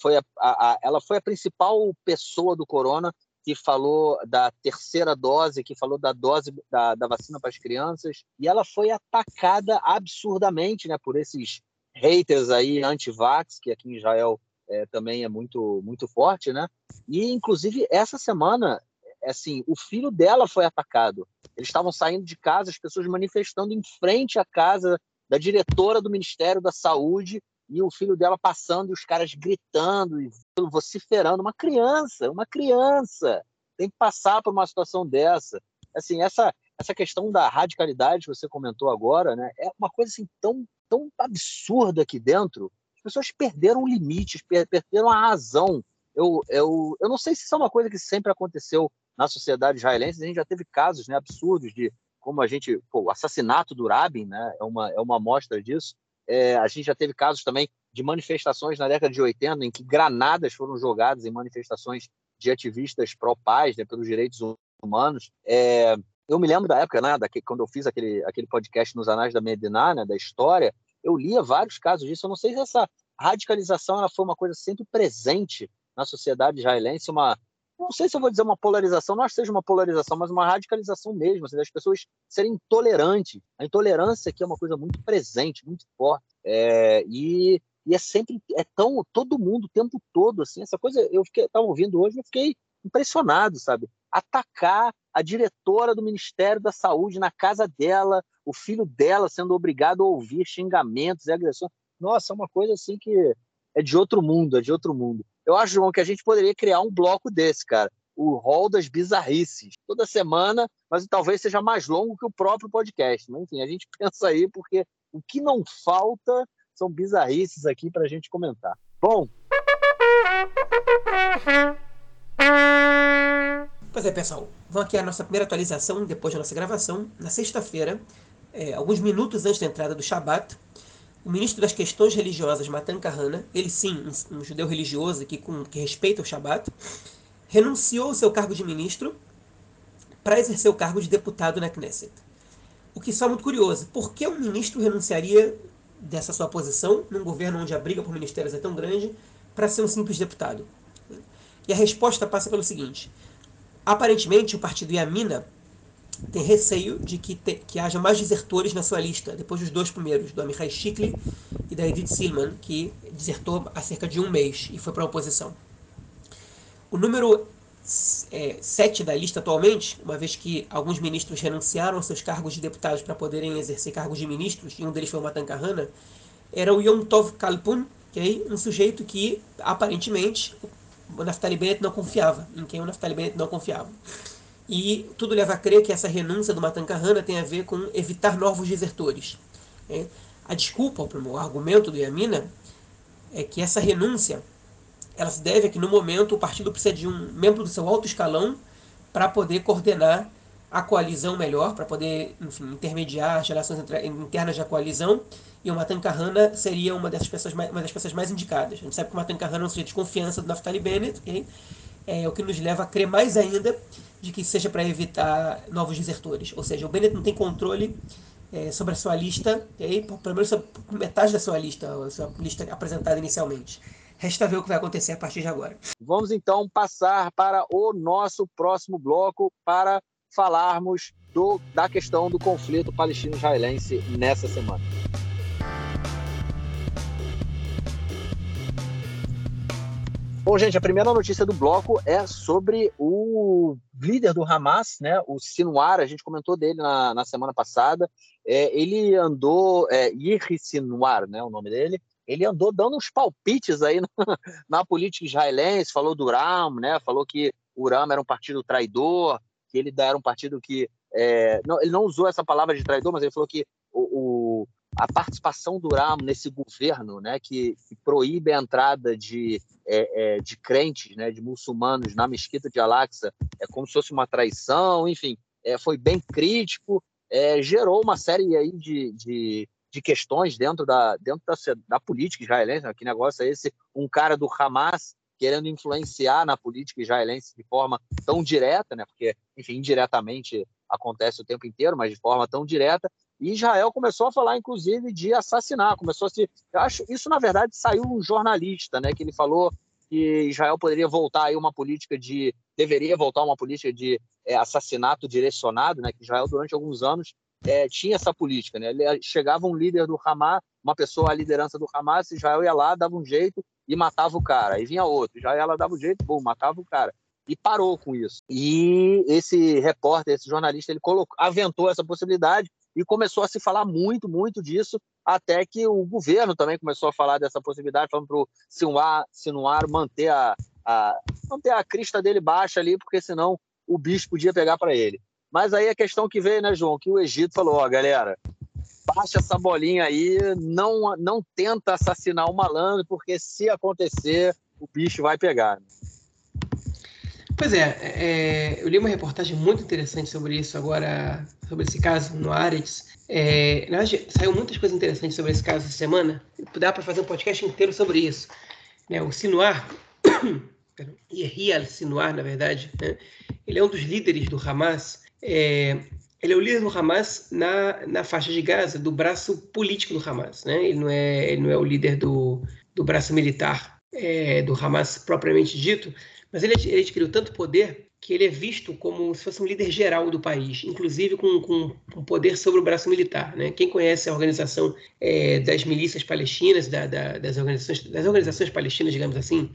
foi a, a, ela foi a principal pessoa do corona que falou da terceira dose, que falou da dose da, da vacina para as crianças, e ela foi atacada absurdamente né, por esses haters aí anti-vax, que aqui em Israel é, também é muito, muito forte, né? E, inclusive, essa semana, assim, o filho dela foi atacado. Eles estavam saindo de casa, as pessoas manifestando em frente à casa da diretora do Ministério da Saúde, e o filho dela passando e os caras gritando e vociferando. Uma criança, uma criança tem que passar por uma situação dessa. Assim, essa essa questão da radicalidade que você comentou agora, né, é uma coisa assim tão tão absurda aqui dentro. As pessoas perderam limites, perderam a razão. Eu, eu, eu não sei se isso é uma coisa que sempre aconteceu na sociedade israelense. A gente já teve casos né, absurdos de como a gente, pô, o assassinato do Rabin, né, é uma é uma amostra disso. É, a gente já teve casos também de manifestações na década de 80 em que granadas foram jogadas em manifestações de ativistas pró-paz, né, pelos direitos humanos. É, eu me lembro da época, né, daqui, quando eu fiz aquele, aquele podcast nos Anais da Mediná, né, da história, eu lia vários casos disso. Eu não sei se essa radicalização ela foi uma coisa sempre presente na sociedade israelense, uma, não sei se eu vou dizer uma polarização, não acho que seja uma polarização, mas uma radicalização mesmo, assim, das pessoas serem intolerantes. A intolerância aqui é uma coisa muito presente, muito forte. É, e, e é sempre é tão todo mundo o tempo todo assim essa coisa eu estava ouvindo hoje eu fiquei impressionado sabe atacar a diretora do Ministério da Saúde na casa dela o filho dela sendo obrigado a ouvir xingamentos e agressões nossa é uma coisa assim que é de outro mundo é de outro mundo eu acho João que a gente poderia criar um bloco desse cara o rol das bizarrices toda semana mas talvez seja mais longo que o próprio podcast mas enfim a gente (laughs) pensa aí porque o que não falta são bizarrices aqui para a gente comentar. Bom. Pois é, pessoal. Vamos aqui a nossa primeira atualização depois da nossa gravação. Na sexta-feira, é, alguns minutos antes da entrada do Shabat, o ministro das Questões Religiosas, Matan Kahana, ele sim, um, judeu religioso que, com, que respeita o Shabat, renunciou ao seu cargo de ministro para exercer o cargo de deputado na Knesset. O que só é muito curioso. Por que um ministro renunciaria dessa sua posição num governo onde a briga por ministérios é tão grande para ser um simples deputado? E a resposta passa pelo seguinte: aparentemente o partido Yamina tem receio de que, te, que haja mais desertores na sua lista, depois dos dois primeiros, do Amichai Shikli e da Edith Silman, que desertou há cerca de um mês e foi para a oposição. O número é, sete da lista atualmente, uma vez que alguns ministros renunciaram aos seus cargos de deputados para poderem exercer cargos de ministros, e um deles foi o Matan Kahana, era o Yom Tov Kalpun, okay? um sujeito que, aparentemente, o Naftali Bennett não confiava, em quem o Naftali Bennett não confiava. E tudo leva a crer que essa renúncia do Matan Kahana tem a ver com evitar novos desertores. Okay? A desculpa, o argumento do Yamina, é que essa renúncia ela se deve a que no momento o partido precisa de um membro do seu alto escalão para poder coordenar a coalizão melhor, para poder enfim, intermediar as relações internas da coalizão, e o Matan Kahana seria uma dessas pessoas mais, uma das pessoas mais indicadas. A gente sabe que o Matan Kahana é um sujeito de confiança do Naftali Bennett, okay? é o que nos leva a crer mais ainda de que seja para evitar novos desertores. Ou seja, o Bennett não tem controle é, sobre a sua lista, okay? pelo menos sobre metade da sua lista, a sua lista apresentada inicialmente. Resta ver o que vai acontecer a partir de agora. Vamos então passar para o nosso próximo bloco para falarmos do, da questão do conflito palestino-israelense nessa semana. Bom, gente, a primeira notícia do bloco é sobre o líder do Hamas, né, o Sinwar, a gente comentou dele na, na semana passada. É, ele andou, é, Yirri Sinwar, né, o nome dele, ele andou dando uns palpites aí (laughs) na, na política israelense, falou do Uram, né? Falou que o Uram era um partido traidor, que ele era um partido que é, não, ele não usou essa palavra de traidor, mas ele falou que o, o a participação do Uram nesse governo, né, que, que proíbe a entrada de, é, é, de crentes, né, de muçulmanos na mesquita de Al-Aqsa, é como se fosse uma traição, enfim, é, foi bem crítico, é, gerou uma série aí de, de de questões dentro da, dentro da, da política israelense. Né? Que negócio é esse? Um cara do Hamas querendo influenciar na política israelense de forma tão direta, né? porque, enfim, indiretamente acontece o tempo inteiro, mas de forma tão direta. E Israel começou a falar, inclusive, de assassinar. Começou a se. Eu acho isso, na verdade, saiu um jornalista, né? Que ele falou que Israel poderia voltar aí uma política de. deveria voltar uma política de é, assassinato direcionado, né? Que Israel, durante alguns anos, é, tinha essa política, né? Chegava um líder do Hamas, uma pessoa à liderança do Hamas, Israel ia lá, dava um jeito e matava o cara. Aí vinha outro, Israel ela dava um jeito, bom, matava o cara. E parou com isso. E esse repórter, esse jornalista, ele colocou, aventou essa possibilidade e começou a se falar muito, muito disso, até que o governo também começou a falar dessa possibilidade, falando para o Sinuar manter a, a, manter a crista dele baixa ali, porque senão o bicho podia pegar para ele. Mas aí a questão que veio, né, João, que o Egito falou, ó, galera, baixa essa bolinha aí, não, não tenta assassinar o malandro, porque se acontecer, o bicho vai pegar. Pois é, é, eu li uma reportagem muito interessante sobre isso agora, sobre esse caso no Ares. É, na verdade, saiu muitas coisas interessantes sobre esse caso essa semana. Dá para fazer um podcast inteiro sobre isso. Né, o Sinuar, (coughs) Yehia Sinuar, na verdade, né, ele é um dos líderes do Hamas é, ele é o líder do Hamas na, na faixa de Gaza, do braço político do Hamas. Né? Ele, não é, ele não é o líder do, do braço militar é, do Hamas propriamente dito, mas ele, ele adquiriu tanto poder que ele é visto como se fosse um líder geral do país, inclusive com, com, com poder sobre o braço militar. Né? Quem conhece a organização é, das milícias palestinas, da, da, das, organizações, das organizações palestinas, digamos assim,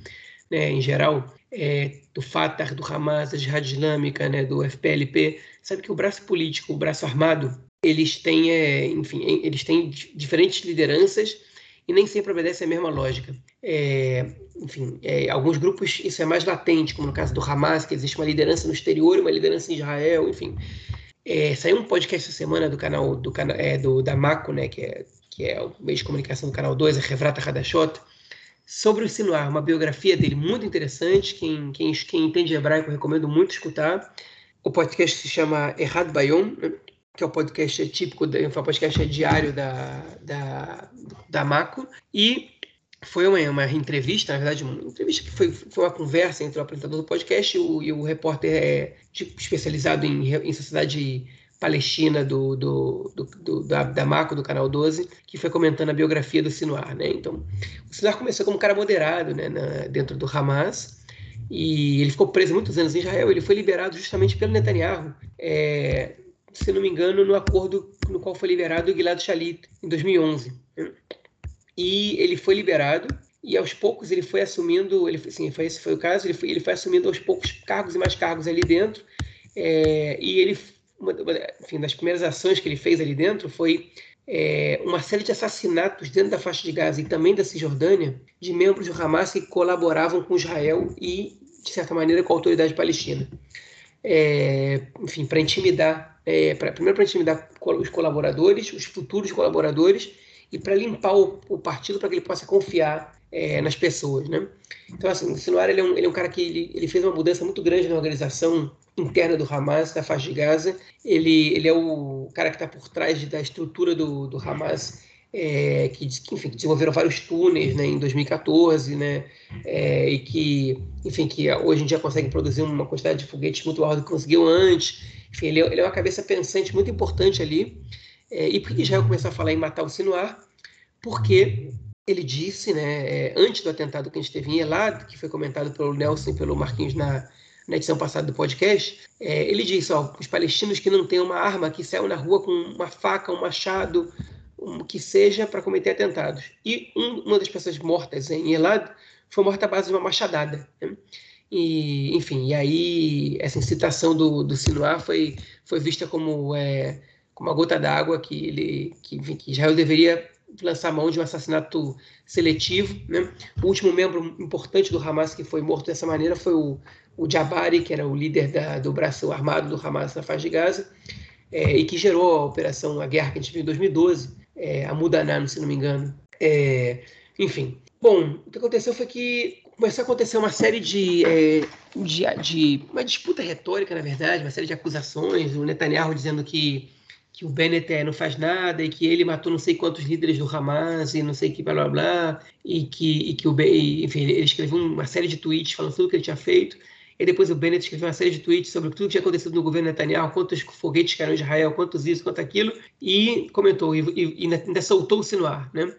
né, em geral, é, do Fatah, do Hamas, da Jihad Islâmica, né, do FPLP, sabe que o braço político, o braço armado, eles têm, é, enfim, eles têm diferentes lideranças e nem sempre obedece a mesma lógica. É, enfim, é, alguns grupos isso é mais latente, como no caso do Hamas, que existe uma liderança no exterior e uma liderança em Israel, enfim. É, saiu um podcast essa semana do canal do, é, do da Mako, né, que é, que é o meio de comunicação do canal 2, a Revrata Hadashot, sobre o Sinuar, uma biografia dele muito interessante. Quem, quem, quem entende hebraico, recomendo muito escutar. O podcast se chama Errad Bayom, né? Que é o podcast típico, é o podcast diário da, da, da Maco, e foi uma, uma entrevista, na verdade, uma entrevista que foi, foi uma conversa entre o apresentador do podcast e o, e o repórter é, tipo, especializado em, em sociedade palestina do, do, do, do, da, da Maco, do Canal 12, que foi comentando a biografia do Sinuar. Né? Então, o Sinuar começou como um cara moderado né, na, dentro do Hamas, e ele ficou preso muitos anos em Israel. Ele foi liberado justamente pelo Netanyahu, é, se não me engano, no acordo no qual foi liberado o Gilad Shalit em 2011. E ele foi liberado e aos poucos ele foi assumindo, ele, sim, foi, esse foi o caso, ele foi, ele foi assumindo aos poucos cargos e mais cargos ali dentro. É, e ele, uma, enfim, das primeiras ações que ele fez ali dentro foi é, uma série de assassinatos dentro da faixa de Gaza e também da Cisjordânia de membros do Hamas que colaboravam com Israel e, de certa maneira, com a autoridade palestina. É, enfim, para intimidar, é, pra, primeiro para intimidar os colaboradores, os futuros colaboradores, e para limpar o, o partido para que ele possa confiar é, nas pessoas, né? Então, assim, o Sinuar ele é, um, ele é um cara que ele, ele fez uma mudança muito grande na organização interna do Hamas, da faixa de Gaza. Ele, ele é o cara que está por trás da estrutura do, do Hamas, é, que, que, enfim, desenvolveram vários túneis né, em 2014, né, é, e que, enfim, que hoje em dia conseguem produzir uma quantidade de foguetes muito maior do que conseguiu antes. Enfim, ele, é, ele é uma cabeça pensante muito importante ali. É, e por que Israel começou a falar em matar o Sinuar? Porque ele disse, né, é, antes do atentado que a gente teve em Elad, que foi comentado pelo Nelson e pelo Marquinhos na, na edição passada do podcast, é, ele disse, ó, os palestinos que não têm uma arma, que saiam na rua com uma faca, um machado, que seja para cometer atentados. E um, uma das pessoas mortas em Elad foi morta à base de uma machadada. Né? E, enfim, e aí essa incitação do, do Sinuar foi, foi vista como, é, como uma gota d'água que, ele, que, enfim, que Israel deveria lançar mão de um assassinato seletivo. Né? O último membro importante do Hamas que foi morto dessa maneira foi o, o Jabari, que era o líder da, do braço armado do Hamas na faixa de Gaza, é, e que gerou a operação, a guerra que a gente viu em 2012, é, a Mudanan, se não me engano. É, enfim. Bom, o que aconteceu foi que começou a acontecer uma série de, é, de, de, uma disputa retórica, na verdade, uma série de acusações, o Netanyahu dizendo que que o Bennett é, não faz nada e que ele matou não sei quantos líderes do Hamas e não sei que blá blá blá e que, e que o enfim, ele escreveu uma série de tweets falando tudo que ele tinha feito e depois o Bennett escreveu uma série de tweets sobre tudo que tinha acontecido no governo Netanyahu, quantos foguetes caíram em Israel, quantos isso, quanto aquilo, e comentou, e, e, ainda soltou-se no ar, né?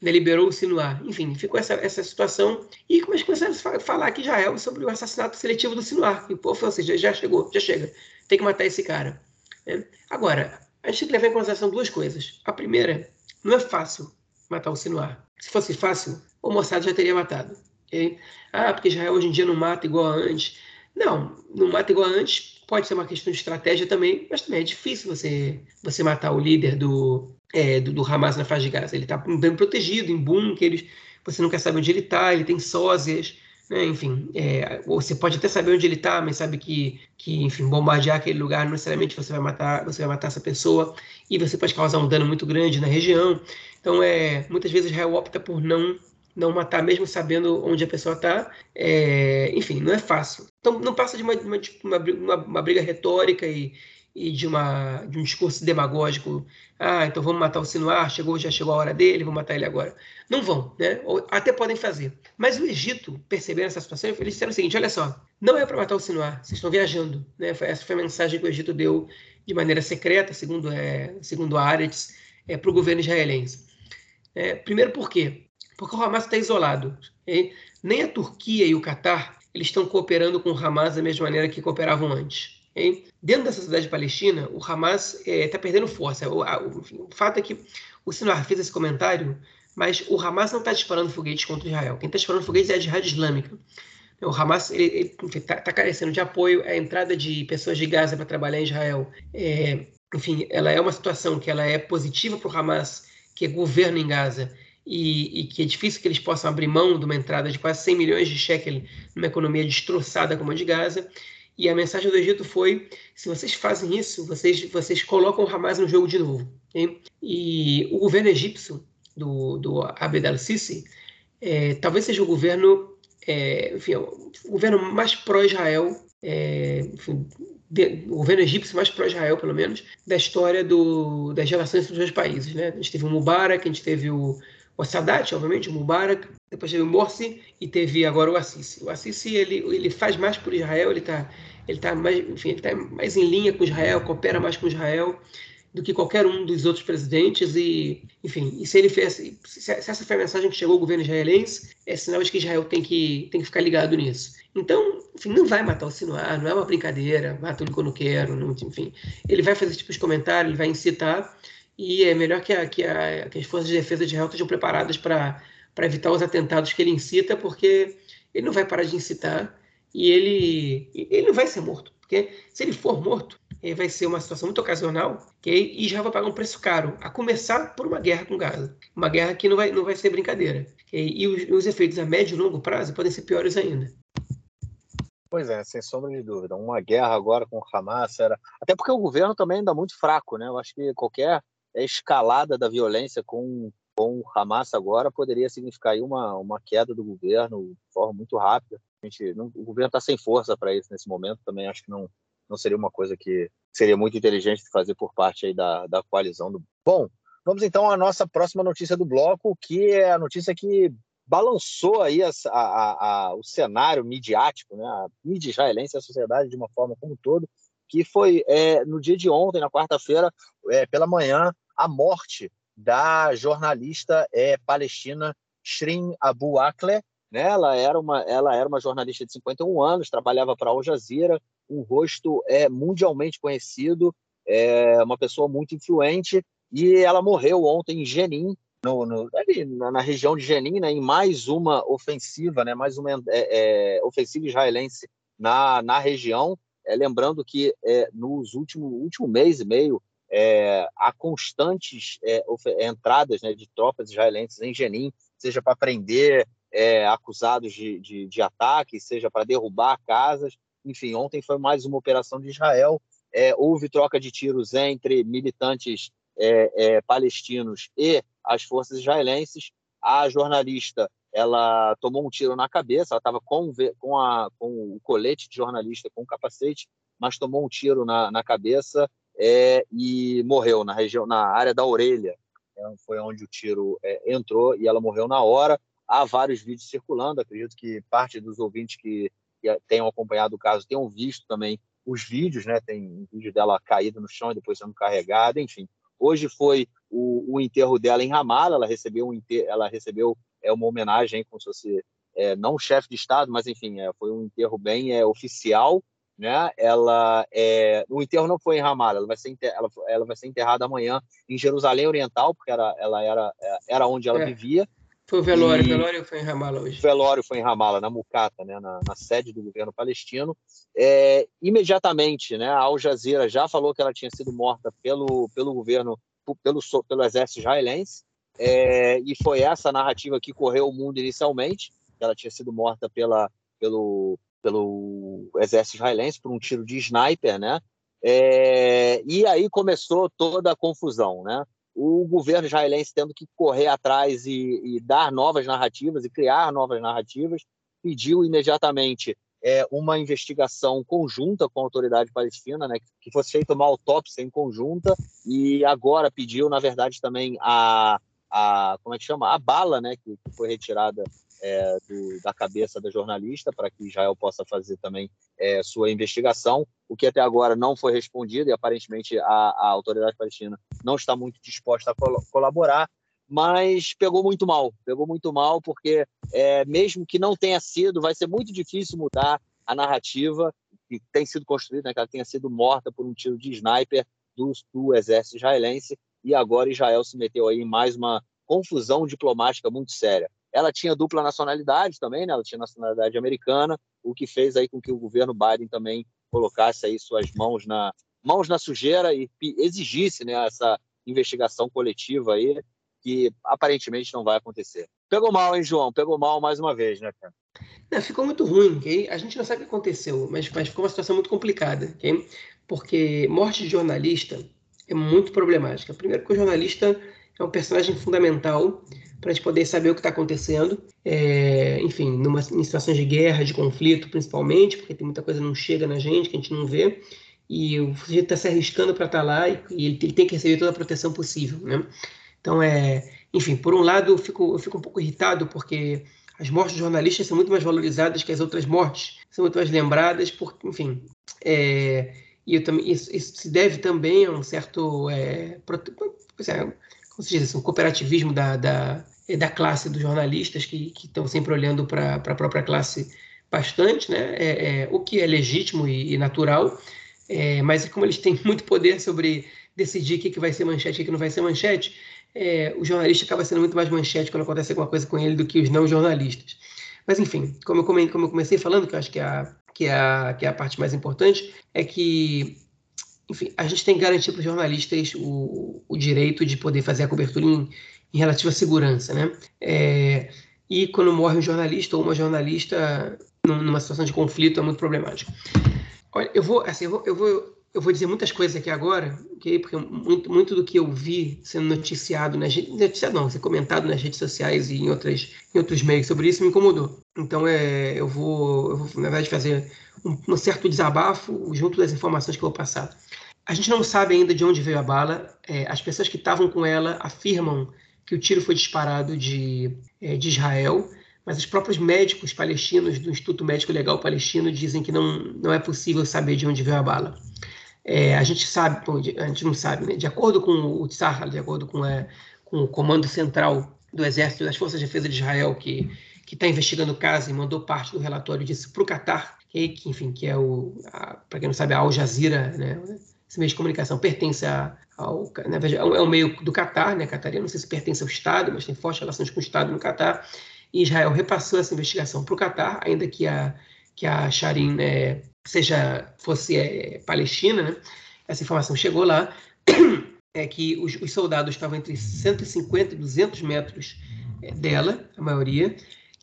Ainda liberou-se no ar. Enfim, ficou essa, essa situação. E começaram a falar aqui Israel sobre o assassinato seletivo do Sinuar. E, pô, ou seja, já chegou, já chega. Tem que matar esse cara. Né? Agora, a gente tem que levar em consideração duas coisas. A primeira, não é fácil matar o Sinuar. Se fosse fácil, o Mossad já teria matado. Okay? Ah, porque Israel hoje em dia não mata igual a antes. Não, não mata igual a antes. Pode ser uma questão de estratégia também, mas também é difícil você, você matar o líder do, é, do, do, Hamas na faixa de Gaza. Ele está bem protegido, em bunkers, você não quer saber onde ele está, ele tem sósias. Né? Enfim, é, você pode até saber onde ele está, mas sabe que, que, enfim, bombardear aquele lugar não necessariamente você vai matar, você vai matar essa pessoa e você pode causar um dano muito grande na região. Então, é, muitas vezes Israel opta por não não matar mesmo sabendo onde a pessoa está. É, enfim, não é fácil. Então, não passa de uma, uma, uma, uma briga retórica e, e de, uma, de um discurso demagógico. Ah, então vamos matar o Sinuar, chegou, já chegou a hora dele, vamos matar ele agora. Não vão, né? Ou, até podem fazer. Mas o Egito, percebendo essa situação, eles disseram o seguinte: olha só, não é para matar o Sinuar, vocês estão viajando. Né? Essa foi a mensagem que o Egito deu de maneira secreta, segundo, é, segundo a Aretz, é, para o governo israelense. É, primeiro, por quê? Porque o Hamas está isolado. Nem a Turquia e o Catar eles estão cooperando com o Hamas da mesma maneira que cooperavam antes. Okay? Dentro da sociedade palestina, o Hamas está é, tá perdendo força. O, a, o, o, fato é que o Sinar fez esse comentário, mas o Hamas não está disparando foguetes contra Israel. Quem está disparando foguetes é a Jihad Islâmica. O Hamas está tá carecendo de apoio. A entrada de pessoas de Gaza para trabalhar em Israel, é, enfim, ela é uma situação que ela é positiva para o Hamas, que é governo em Gaza, e, e, que é difícil que eles possam abrir mão de uma entrada de quase 100 milhões de shekel numa economia destroçada como a de Gaza. E a mensagem do Egito foi: se vocês fazem isso, vocês, vocês colocam o Hamas no jogo de novo. Okay? E o governo egípcio, do, do Abed al-Sisi, é, talvez seja o governo, é, enfim, o governo mais pró-Israel, é, o governo egípcio mais pró-Israel, pelo menos, da história do, das relações entre os dois países. Né? A gente teve o Mubarak, a gente teve o, o Sadat, obviamente, o Mubarak, depois teve o Morsi e teve agora o Assisi. O Assisi ele, ele faz mais por Israel, ele está ele tá mais, enfim, ele tá mais em linha com Israel, coopera mais com Israel do que qualquer um dos outros presidentes e, enfim, e se ele fez, se essa foi a mensagem que chegou ao governo israelense, é sinal de que Israel tem que, tem que ficar ligado nisso. Então, enfim, não vai matar o Sinuar, não é uma brincadeira, mata ele quando quero, não, enfim. Ele vai fazer esse tipo de comentário, ele vai incitar, e é melhor que, a, que, a, que as forças de defesa de Israel estejam preparadas para evitar os atentados que ele incita, porque ele não vai parar de incitar e ele, ele não vai ser morto. Porque se ele for morto, vai ser uma situação muito ocasional e Israel vai pagar um preço caro, a começar por uma guerra com Gaza. Uma guerra que não vai, não vai ser brincadeira. E os, os efeitos a médio e longo prazo podem ser piores ainda. Pois é, sem sombra de dúvida. Uma guerra agora com o Hamas era. Até porque o governo também ainda muito fraco, né? Eu acho que qualquer escalada da violência com, com Hamas agora poderia significar uma, uma queda do governo de forma muito rápida. A gente, não, o governo está sem força para isso nesse momento, também acho que não, não seria uma coisa que seria muito inteligente de fazer por parte aí da, da coalizão. Do... Bom, vamos então à nossa próxima notícia do bloco, que é a notícia que balançou aí a, a, a, o cenário midiático, né? a mídia israelense, a sociedade de uma forma como um todo, que foi é, no dia de ontem, na quarta-feira, é, pela manhã, a morte da jornalista é, palestina Shrin Abu Akleh. Né? Ela, era uma, ela era uma jornalista de 51 anos, trabalhava para Al Jazeera, um rosto é, mundialmente conhecido, é, uma pessoa muito influente, e ela morreu ontem em Jenin, no, no, ali, na, na, região de Jenin, né, em mais uma ofensiva, né, mais uma é, é ofensiva israelense na, na região. É, lembrando que é, nos últimos último mês e meio é, há constantes é, entradas né, de tropas israelenses em Jenin, seja para prender é, acusados de, de, de ataque, seja para derrubar casas. Enfim, ontem foi mais uma operação de Israel. É, houve troca de tiros entre militantes palestinos e as forças israelenses. A jornalista ela tomou um tiro na cabeça, ela estava com, com, com o colete de jornalista, com o capacete, mas tomou um tiro na, na cabeça é, e morreu na região, na área da orelha. É, foi onde o tiro é, entrou e ela morreu na hora. Há vários vídeos circulando, acredito que parte dos ouvintes que, que tenham acompanhado o caso tenham visto também os vídeos, né? Tem um vídeo dela caída no chão e depois sendo carregada, enfim. Hoje foi o, o enterro dela em Ramallah, ela recebeu um enterro, ela recebeu é uma homenagem como se fosse é, não chefe de estado, mas enfim, é, foi um enterro bem é, oficial, né? Ela é, o enterro não foi em Ramallah, ela vai ser enterrada, ela, ela, vai ser enterrada amanhã em Jerusalém Oriental, porque era, ela era é, era onde ela é. vivia. Foi o velório, e... o velório foi em Ramallah hoje. O velório foi em Ramallah, na Mucata, né, na, na sede do governo palestino. É, imediatamente, né, a Al Jazeera já falou que ela tinha sido morta pelo, pelo governo, pelo, pelo exército israelense. É, e foi essa narrativa que correu o mundo inicialmente. Ela tinha sido morta pela, pelo, pelo exército israelense por um tiro de sniper, né? É, e aí começou toda a confusão, né? O governo israelense tendo que correr atrás e, e dar novas narrativas e criar novas narrativas, pediu imediatamente é, uma investigação conjunta com a autoridade palestina, né, que fosse feita uma autópsia em conjunta, e agora pediu, na verdade, também a, a como é que chama a bala né que, que foi retirada é, do, da cabeça da jornalista para que Israel possa fazer também é, sua investigação o que até agora não foi respondido e aparentemente a, a autoridade palestina não está muito disposta a col colaborar mas pegou muito mal. Pegou muito mal, porque é, mesmo que não tenha sido, vai ser muito difícil mudar a narrativa que tem sido construída, né, que ela tenha sido morta por um tiro de sniper do, do exército israelense, e agora Israel se meteu aí em mais uma confusão diplomática muito séria. Ela tinha dupla nacionalidade também, né? ela tinha nacionalidade americana, o que fez aí com que o governo Biden também colocasse aí suas mãos na mãos na sujeira e exigisse né, essa investigação coletiva aí que aparentemente não vai acontecer. Pegou mal, hein, João? Pegou mal mais uma vez, né, cara? Não, ficou muito ruim? A gente não sabe o que aconteceu, mas, mas ficou uma situação muito complicada, ok? Porque morte de jornalista é muito problemática. Primeiro que o jornalista é um personagem fundamental para a gente poder saber o que está acontecendo, é, enfim, numa, em situações de guerra, de conflito, principalmente, porque tem muita coisa que não chega na gente, que a gente não vê, e o sujeito está se arriscando para estar tá lá e, e ele, ele, tem que receber toda a proteção possível, né? Então, é, enfim, por um lado, eu fico, eu fico um pouco irritado porque as mortes dos jornalistas são muito mais valorizadas que as outras mortes, são muito mais lembradas, porque, enfim, é, e também, isso, isso, se deve também a um certo, é, é, como se diz, assim, um cooperativismo da, da, da classe dos jornalistas que, estão sempre olhando para a própria classe bastante, né? É, é, o que é legítimo e, e natural, é, mas como eles têm (laughs) muito poder sobre decidir o que, que vai ser manchete e o que não vai ser manchete, é, o jornalista acaba sendo muito mais manchete quando acontece alguma coisa com ele do que os não jornalistas. Mas, enfim, como eu, come, como eu comecei falando, que eu acho que é, a, que, é a, que é a parte mais importante, é que, enfim, a gente tem que garantir para os jornalistas o, o direito de poder fazer a cobertura em, em relativa segurança, né? É, e quando morre um jornalista ou uma jornalista numa situação de conflito é muito problemático. Olha, eu vou, assim, eu vou, eu vou eu vou dizer muitas coisas aqui agora, okay? porque muito, muito do que eu vi sendo noticiado nas noticiado não, ser comentado nas redes sociais e em, outras, em outros meios sobre isso me incomodou. Então é, eu vou, eu vou na verdade fazer um, um, certo desabafo junto das informações que eu vou passar. A gente não sabe ainda de onde veio a bala. É, as pessoas que estavam com ela afirmam que o tiro foi disparado de, é, de Israel, mas os próprios médicos palestinos do Instituto Médico Legal Palestino dizem que não, não é possível saber de onde veio a bala. É, a gente sabe, a gente não sabe, né? de acordo com o Tzahal, de acordo com, a, com, o Comando Central do Exército das Forças de Defesa de Israel, que está investigando o caso e mandou parte do relatório disso para o Catar, que, enfim, que é o, para quem não sabe, a Al Jazeera, né? esse meio de comunicação pertence ao, na verdade, é meio do Catar, né, Catarina, não sei se pertence ao Estado, mas tem fortes relações com o Estado no Catar, e Israel repassou essa investigação para o Catar, ainda que a, que a Sharin né, seja fosse é, Palestina, né? essa informação chegou lá, (clears throat) é que os, os, soldados estavam entre 150 e 200 metros é, dela, a maioria,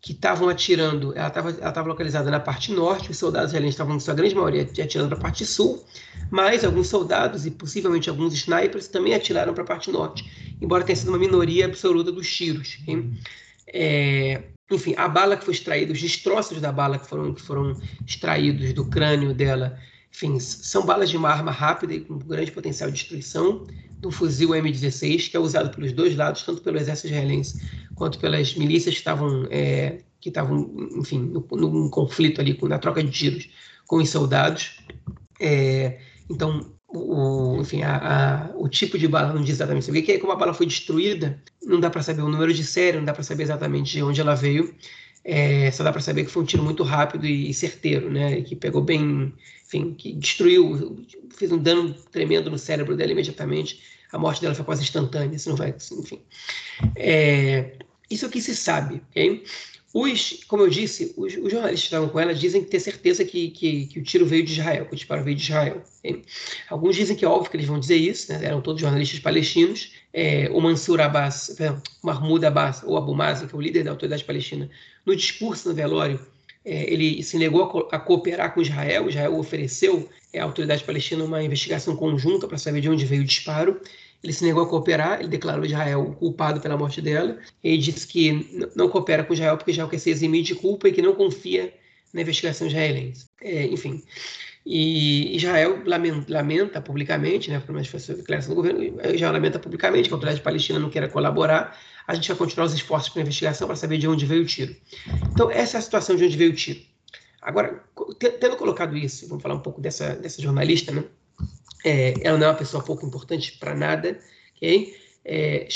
que estavam atirando, ela estava localizada na parte norte, os soldados israelenses estavam, em sua grande maioria, atirando para a parte sul, mas alguns soldados e possivelmente alguns snipers também atiraram para a parte norte, embora tenha sido uma minoria absoluta dos tiros. É, enfim, a bala que foi extraída, os destroços da bala que foram, que foram extraídos do crânio dela, enfim, são balas de uma arma rápida e com grande potencial de destruição, do fuzil M16, que é usado pelos dois lados, tanto pelo exército israelense quanto pelas milícias que estavam, é, que estavam enfim, no, num conflito ali, na troca de tiros com os soldados. É, então, o, enfim, a, a, o tipo de bala não diz exatamente. Vê que como a bala foi destruída, não dá para saber o número de série, não dá para saber exatamente de onde ela veio. É, só dá para saber que foi um tiro muito rápido e, certeiro, né? Que pegou bem, enfim, que destruiu, fez um dano tremendo no cérebro dela imediatamente. A morte dela foi quase instantânea, se não vai, enfim. É, isso é o que se sabe, ok? Os, como eu disse, os, os, jornalistas que estavam com ela dizem ter certeza que, que, que, o tiro veio de Israel, que o disparo veio de Israel. Alguns dizem que é óbvio que eles vão dizer isso, né? eram todos jornalistas palestinos. É, o Mansur Abbas, perdão, Mahmoud Abbas, ou Abu Mazen, que é o líder da autoridade palestina, no discurso no velório, é, ele se negou a, a, cooperar com Israel. Israel ofereceu à autoridade palestina uma investigação conjunta para saber de onde veio o disparo. Ele se negou a cooperar, ele declarou Israel culpado pela morte dela. Ele disse que não coopera com Israel porque Israel quer se eximir de culpa e que não confia na investigação israelense. É, enfim. E Israel lamenta, lamenta publicamente, né, pelo menos foi a declaração do governo, Israel lamenta publicamente que a autoridade palestina não queira colaborar. A gente vai continuar os esforços para a investigação para saber de onde veio o tiro. Então, essa é a situação de onde veio o tiro. Agora, tendo colocado isso, vamos falar um pouco dessa, dessa jornalista, né? É, ela não é uma pessoa pouco importante para nada, ok? É,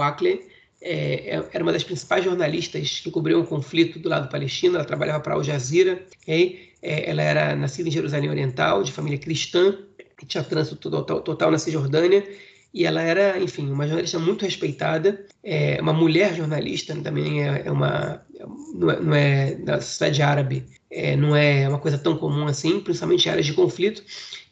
Akleh, é, é, era uma das principais jornalistas que cobriam o conflito do lado palestino. Ela trabalhava para Al Jazeera. Okay? É, ela era nascida em Jerusalém Oriental, de família cristã, tinha trânsito total, total na Cisjordânia. E ela era, enfim, uma jornalista muito respeitada, é, uma mulher jornalista, também é, é uma. Não é, não é da sociedade árabe, é, não é uma coisa tão comum assim, principalmente em áreas de conflito.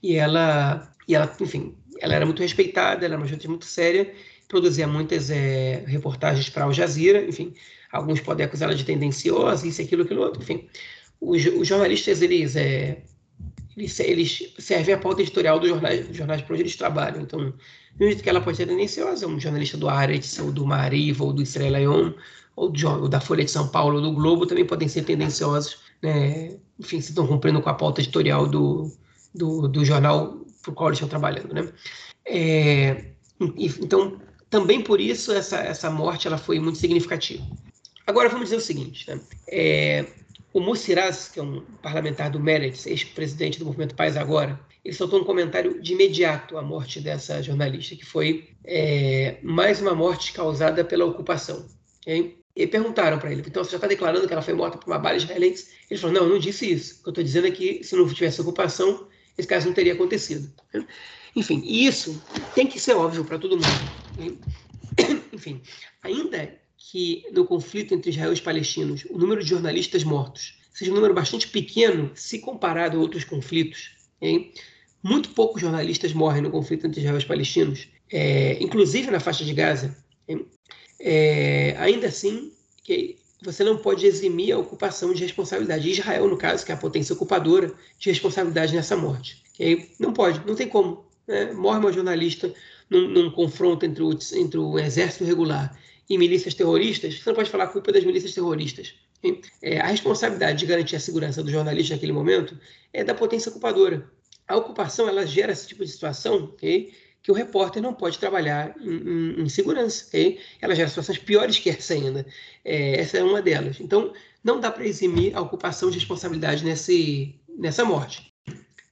E ela, e ela enfim, ela era muito respeitada, ela era uma jornalista muito séria, produzia muitas é, reportagens para Al Jazeera, enfim, alguns podem acusá-la de tendenciosa, isso, aquilo, aquilo outro, enfim. Os, os jornalistas, eles, é, eles, eles, servem a pauta editorial dos jornais, dos jornais para onde eles trabalham. Então, do jeito que ela pode ser tendenciosa, um jornalista do Aretz, ou do Mariva, ou do Israel Leon, ou, ou da Folha de São Paulo, ou do Globo, também podem ser tendenciosos, né? enfim, se estão cumprindo com a pauta editorial do, do, do jornal para o qual eles estão trabalhando. Né? É, então, também por isso, essa, essa morte ela foi muito significativa. Agora, vamos dizer o seguinte, né? É, o Mussiraz, que é um parlamentar do Meretz, ex-presidente do Movimento Paz Agora, ele soltou um comentário de imediato à morte dessa jornalista, que foi é, mais uma morte causada pela ocupação. Okay? E perguntaram para ele, então você já está declarando que ela foi morta por uma bala israelense? Ele falou, não, não disse isso. O que eu estou dizendo é que se não tivesse ocupação, esse caso não teria acontecido. Enfim, isso tem que ser óbvio para todo mundo. (coughs) Enfim, ainda que no conflito entre Israel e os palestinos o número de jornalistas mortos seja um número bastante pequeno se comparado a outros conflitos, hein? muito poucos jornalistas morrem no conflito entre Israel e os palestinos, é, inclusive na faixa de Gaza. É, ainda assim, você não pode eximir a ocupação de responsabilidade. Israel, no caso, que é a potência ocupadora, de responsabilidade nessa morte. Não pode, não tem como. Né? Morre uma jornalista num, num confronto entre o, entre o exército regular e milícias terroristas, você não pode falar a culpa das milícias terroristas. É, a responsabilidade de garantir a segurança do jornalista naquele momento é da potência ocupadora. A ocupação ela gera esse tipo de situação okay, que o repórter não pode trabalhar em, em, em segurança. Okay? Ela gera situações piores que essa ainda. É, essa é uma delas. Então, não dá para eximir a ocupação de responsabilidade nesse, nessa morte.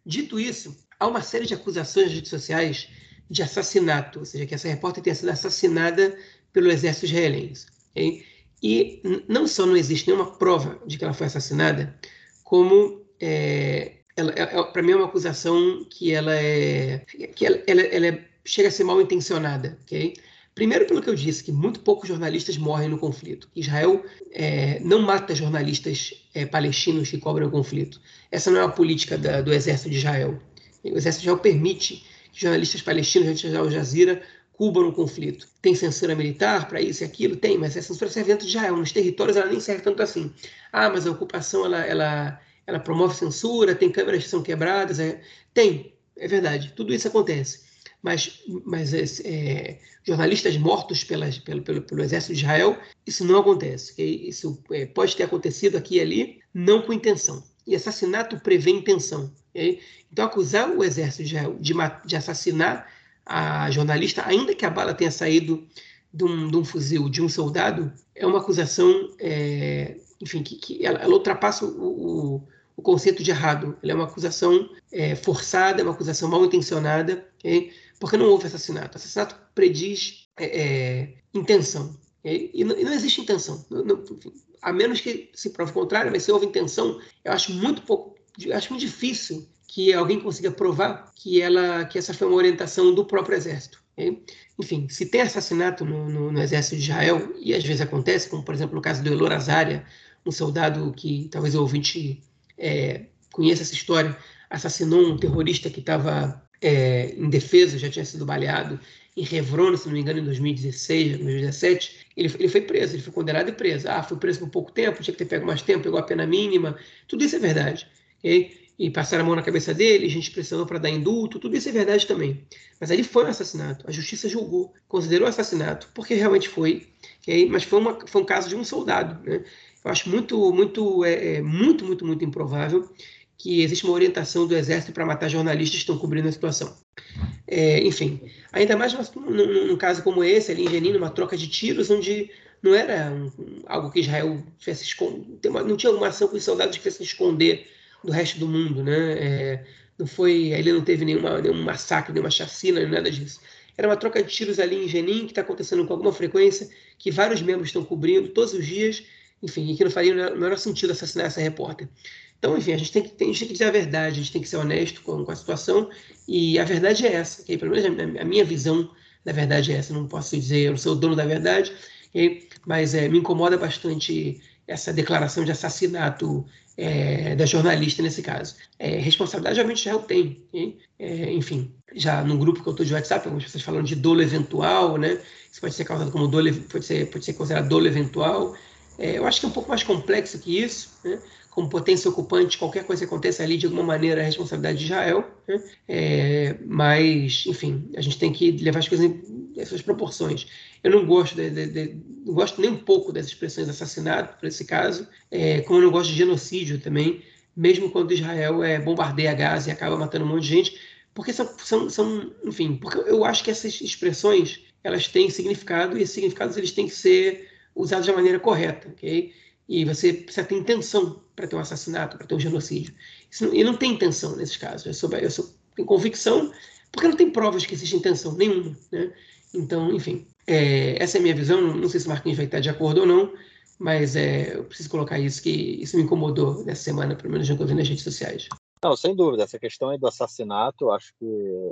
Dito isso, há uma série de acusações nas redes sociais de assassinato, ou seja, que essa repórter tenha sido assassinada pelo exército israelense. Okay? E não só não existe nenhuma prova de que ela foi assassinada, como é, ela, é, é para mim é uma acusação que ela é que ela, ela, ela é, chega a ser mal intencionada, ok? Primeiro, pelo que eu disse, que muito poucos jornalistas morrem no conflito. Israel é, não mata jornalistas é, palestinos que cobrem o conflito. Essa não é a política da, do exército de Israel. O exército de Israel permite que jornalistas palestinos, jornalistas de Al Jazeera, Cuba no conflito. Tem censura militar para isso e aquilo? Tem, mas a censura serve dentro de Israel. Nos territórios ela nem serve tanto assim. Ah, mas a ocupação ela, ela, ela promove censura, tem câmeras que são quebradas. É... Tem, é verdade. Tudo isso acontece. Mas, mas é, jornalistas mortos pelo, pelo, pelo exército de Israel, isso não acontece. Isso é, pode ter acontecido aqui e ali, não com intenção. E assassinato prevê intenção. Então, acusar o exército de Israel de, de assassinar a jornalista, ainda que a bala tenha saído de um, de um fuzil de um soldado, é uma acusação, é, enfim, que, que ela, ela, ultrapassa o, o, conceito de errado. Ela é uma acusação é, forçada, é uma acusação mal intencionada, okay? porque não houve assassinato. Assassinato prediz é, é intenção. Okay? E, não, e, não, existe intenção. Não, não, enfim, a menos que se prove o contrário, mas se houve intenção, eu acho muito pouco, acho muito difícil que alguém consiga provar que ela que essa foi uma orientação do próprio exército. Okay? Enfim, se tem assassinato no, no, no, exército de Israel, e às vezes acontece, como por exemplo no caso do Elor Azaria, um soldado que talvez o ouvinte é, conheça essa história, assassinou um terrorista que estava é, em defesa, já tinha sido baleado em Revron, se não me engano, em 2016, 2017, ele, ele foi preso, ele foi condenado e preso. Ah, foi preso por pouco tempo, tinha que ter pego mais tempo, pegou a pena mínima. Tudo isso é verdade. Okay? e passaram a mão na cabeça dele, a gente pressionou para dar indulto, tudo isso é verdade também. Mas ali foi um assassinato, a justiça julgou, considerou assassinato, porque realmente foi, okay? mas foi, uma, foi um caso de um soldado. Né? Eu acho muito, muito, é, é, muito, muito, muito improvável que exista uma orientação do exército para matar jornalistas que estão cobrindo a situação. É, enfim, ainda mais num, num, caso como esse, ali em Jenin, uma troca de tiros, onde não era um, algo que Israel fizesse esconder, não tinha uma ação que os soldados fizessem esconder do resto do mundo, né? É, não foi, ele não teve nenhuma, nenhum massacre, nenhuma chacina, nada disso. era uma troca de tiros ali em Jenin, que está acontecendo com alguma frequência, que vários membros estão cobrindo todos os dias, enfim, e que não faria o menor sentido assassinar essa repórter. Então, enfim, a gente tem que, a gente tem que dizer a verdade, a gente tem que ser honesto com, com a situação, e a verdade é essa, okay? pelo menos a, a, minha visão da verdade é essa, não posso dizer, eu não sou o dono da verdade, okay? mas é, me incomoda bastante essa declaração de assassinato é, da jornalista nesse caso. É, responsabilidade Israel tem, okay? é, enfim, já no grupo que eu estou de WhatsApp, algumas pessoas falando de dolo eventual, né? Isso pode ser causado como dolo, pode ser, pode ser considerado dolo eventual. É, eu acho que é um pouco mais complexo que isso, né? como potência ocupante, qualquer coisa que aconteça ali, de alguma maneira, é responsabilidade de Israel. Né? É, mas, enfim, a gente tem que levar as coisas em suas proporções. Eu não gosto, de, de, de, não gosto nem um pouco dessas expressões assassinato, por esse caso, é, como eu não gosto de genocídio também, mesmo quando Israel é, bombardeia Gaza e acaba matando um monte de gente, porque são, são, são, enfim, porque eu acho que essas expressões elas têm significado e esses significados eles têm que ser usados de maneira correta, ok? E você precisa ter intenção para ter um assassinato, para ter um genocídio. Isso, e não tem intenção nesses casos. Eu, sou, eu sou, tenho convicção, porque não tem provas que existe intenção nenhuma. Né? Então, enfim, é, essa é a minha visão. Não, não sei se o Marquinhos vai estar de acordo ou não, mas é, eu preciso colocar isso, que isso me incomodou nessa semana, pelo menos já estou nas redes sociais. Não, sem dúvida. Essa questão aí do assassinato, acho que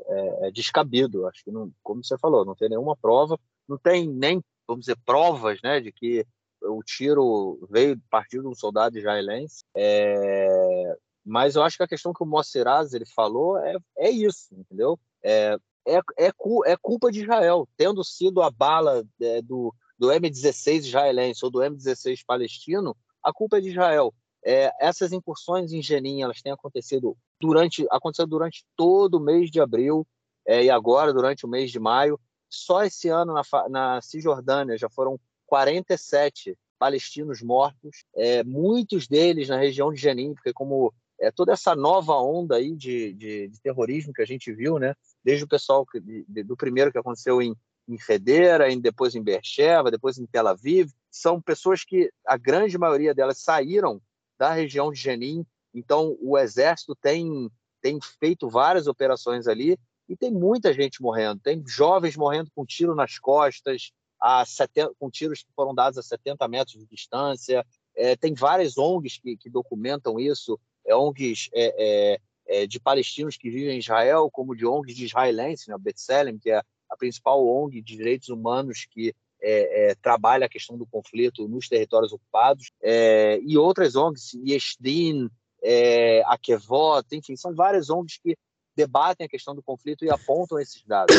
é, é, descabido. Acho que, não, como você falou, não tem nenhuma prova, não tem nem, vamos dizer, provas né, de que o tiro veio partir de um soldado israelense. É, mas eu acho que a questão que o Mossiraz ele falou é, é isso, entendeu? É, é, é, é culpa de Israel, tendo sido a bala é, do, do M16 israelense ou do M16 palestino, a culpa é de Israel. É, essas incursões em Jenin elas têm acontecido durante aconteceu durante todo o mês de abril é, e agora durante o mês de maio. Só esse ano na, na Cisjordânia já foram 47 palestinos mortos, é, muitos deles na região de Jenin, porque como é, toda essa nova onda aí de, de, de, terrorismo que a gente viu, né, desde o pessoal que, de, do primeiro que aconteceu em, em Federa, em, depois em Beersheba, depois em Tel Aviv, são pessoas que a grande maioria delas saíram da região de Jenin, então o exército tem, tem feito várias operações ali e tem muita gente morrendo, tem jovens morrendo com tiro nas costas, a 70, com tiros que foram dados a 70 metros de distância. É, tem várias ONGs que, que documentam isso, é, ONGs é, é, é, de palestinos que vivem em Israel, como de ONGs de israelenses, né, B'Tselem, que é a principal ONG de direitos humanos que é, trabalha a questão do conflito nos territórios ocupados, e outras ONGs, Yeshdin, é, Akevot, enfim, são várias ONGs que debatem a questão do conflito e apontam esses dados.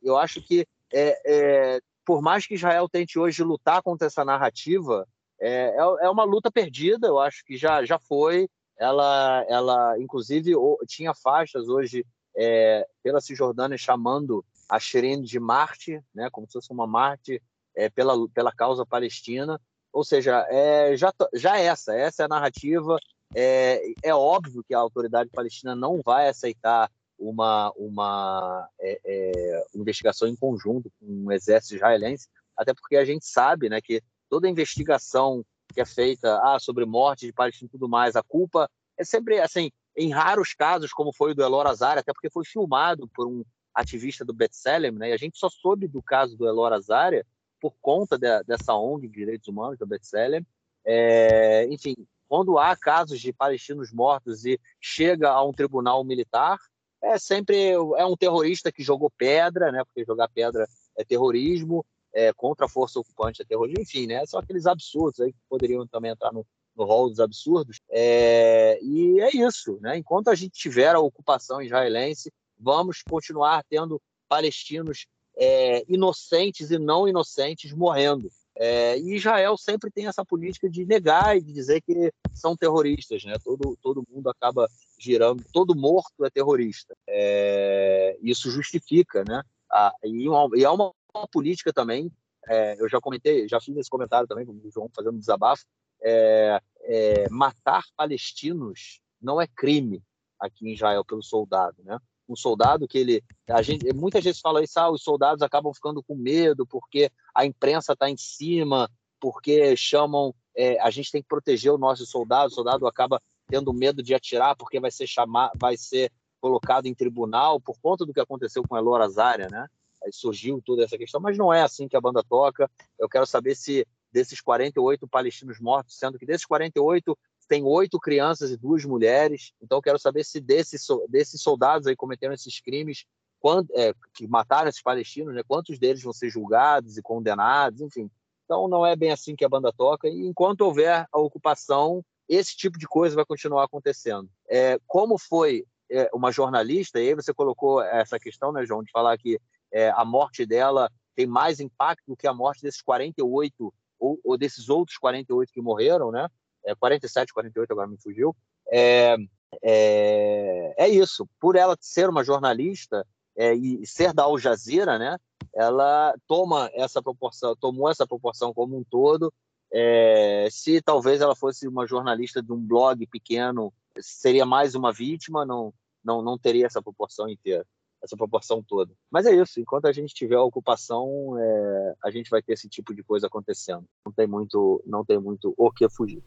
eu acho que é, é, por mais que Israel tente hoje lutar contra essa narrativa, é, é, é uma luta perdida. Eu acho que já, já foi. Ela, ela, inclusive, tinha faixas hoje é, pela Cisjordânia chamando a Shirin de Marte, né, como se fosse uma Marte é, pela, pela causa palestina. Ou seja, é, já, já essa, essa é a narrativa. É, é óbvio que a autoridade palestina não vai aceitar uma, uma é, é, investigação em conjunto com o exército israelense, até porque a gente sabe né, que toda investigação que é feita ah, sobre morte de palestinos e tudo mais, a culpa é sempre assim, em raros casos, como foi o do Elor Azar, até porque foi filmado por um ativista do B'Tselem, né, e a gente só soube do caso do Elor Azaria por conta de, dessa ONG de direitos humanos do B'Tselem. É, enfim, quando há casos de palestinos mortos e chega a um tribunal militar, é sempre é um terrorista que jogou pedra, né? Porque jogar pedra é terrorismo, é, contra a força ocupante é terrorismo, enfim, né? São aqueles absurdos aí que poderiam também entrar no, no rol dos absurdos. É, e é isso, né? Enquanto a gente tiver a ocupação israelense, vamos continuar tendo palestinos é, inocentes e não inocentes morrendo. É, e Israel sempre tem essa política de negar e de dizer que são terroristas, né? Todo, todo mundo acaba girando, todo morto é terrorista. É, isso justifica, né? A, e, uma, e é uma, uma política também, é, eu já comentei, já fiz esse comentário também, com o João fazendo um desabafo, é, é, matar palestinos não é crime aqui em Israel pelo soldado, né? Um soldado que ele. A gente, muitas vezes fala isso, ah, os soldados acabam ficando com medo porque a imprensa está em cima, porque chamam. É, a gente tem que proteger o nosso soldado, o soldado acaba tendo medo de atirar porque vai ser chamar, vai ser colocado em tribunal por conta do que aconteceu com a Elora Zaria, né? Aí surgiu toda essa questão, mas não é assim que a banda toca. Eu quero saber se desses 48 palestinos mortos, sendo que desses 48 tem oito crianças e duas mulheres. Então, quero saber se desses, desses soldados aí cometeram esses crimes, quando, é, que mataram esses palestinos, né, quantos deles vão ser julgados e condenados, enfim. Então, não é bem assim que a banda toca. E enquanto houver a ocupação, esse tipo de coisa vai continuar acontecendo. É, como foi é, uma jornalista, e aí você colocou essa questão, né, João, de falar que é, a morte dela tem mais impacto do que a morte desses 48 ou, ou desses outros 48 que morreram, né? É, 47, 48, agora me fugiu. É, é, é isso. Por ela ser uma jornalista é, e ser da Al Jazeera, né? Ela toma essa proporção, tomou essa proporção como um todo. É, se talvez ela fosse uma jornalista de um blog pequeno, seria mais uma vítima, não, não, não teria essa proporção inteira essa proporção toda. Mas é isso, enquanto a gente tiver a ocupação, é, a gente vai ter esse tipo de coisa acontecendo. Não tem muito, não tem muito o que fugir.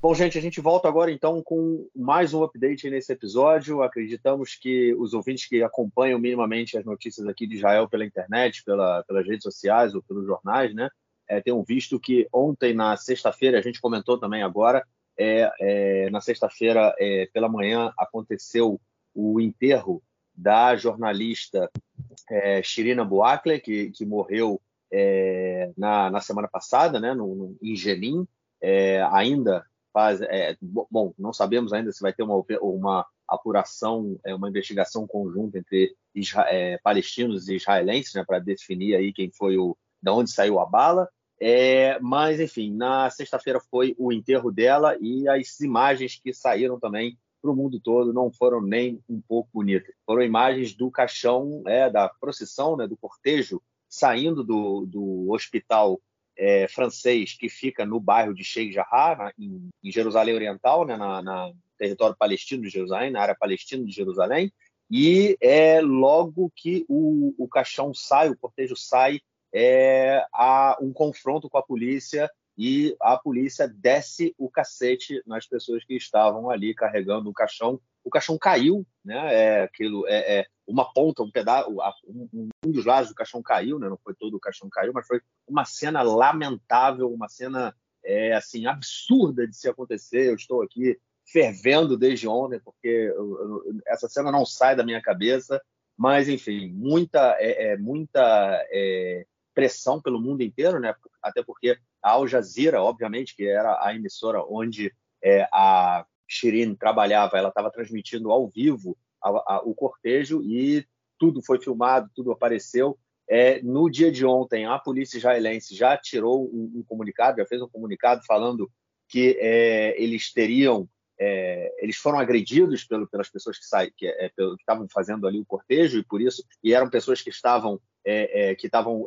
Bom, gente, a gente volta agora então com mais um update nesse episódio. Acreditamos que os ouvintes que acompanham minimamente as notícias aqui de Israel pela internet, pela, pelas redes sociais ou pelos jornais, né, é, tenham visto que ontem, na sexta-feira, a gente comentou também agora, é, é, na sexta-feira pela manhã aconteceu o enterro da jornalista Shirina Buakle, que, que morreu é, na, na, semana passada, né, no, no. É, ainda faz, bom, não sabemos ainda se vai ter uma, uma apuração, uma investigação conjunta entre palestinos e israelenses, né, para definir aí quem foi o, da onde saiu a bala. É, mas, enfim, na sexta-feira foi o enterro dela e as imagens que saíram também para o mundo todo não foram nem um pouco bonitas. Foram imagens do caixão, é, da procissão, né, do cortejo, saindo do, do hospital é, francês que fica no bairro de Sheikh Jarrah, em, em, Jerusalém Oriental, né, na, na, território palestino de Jerusalém, na área palestina de Jerusalém, e é logo que o, o caixão sai, o cortejo sai é, há um confronto com a polícia e a polícia desce o cacete nas pessoas que estavam ali carregando o caixão. O caixão caiu, né? É aquilo, é, é uma ponta, um pedaço, um, dos lados do caixão caiu, né? Não foi todo o caixão caiu, mas foi uma cena lamentável, uma cena é, assim absurda de se acontecer. Eu estou aqui fervendo desde ontem porque eu, eu, essa cena não sai da minha cabeça. Mas enfim, muita, é, é muita é, pressão pelo mundo inteiro, né? Até porque a Al Jazeera, obviamente, que era a emissora onde é, a Shirin trabalhava, ela estava transmitindo ao vivo a, a, o cortejo e tudo foi filmado, tudo apareceu. É, no dia de ontem, a polícia israelense já tirou um, um comunicado, já fez um comunicado falando que é, eles teriam, é, eles foram agredidos pelo, pelas pessoas que, sa, que, é, que estavam fazendo ali o cortejo e por isso e eram pessoas que estavam é, é, que estavam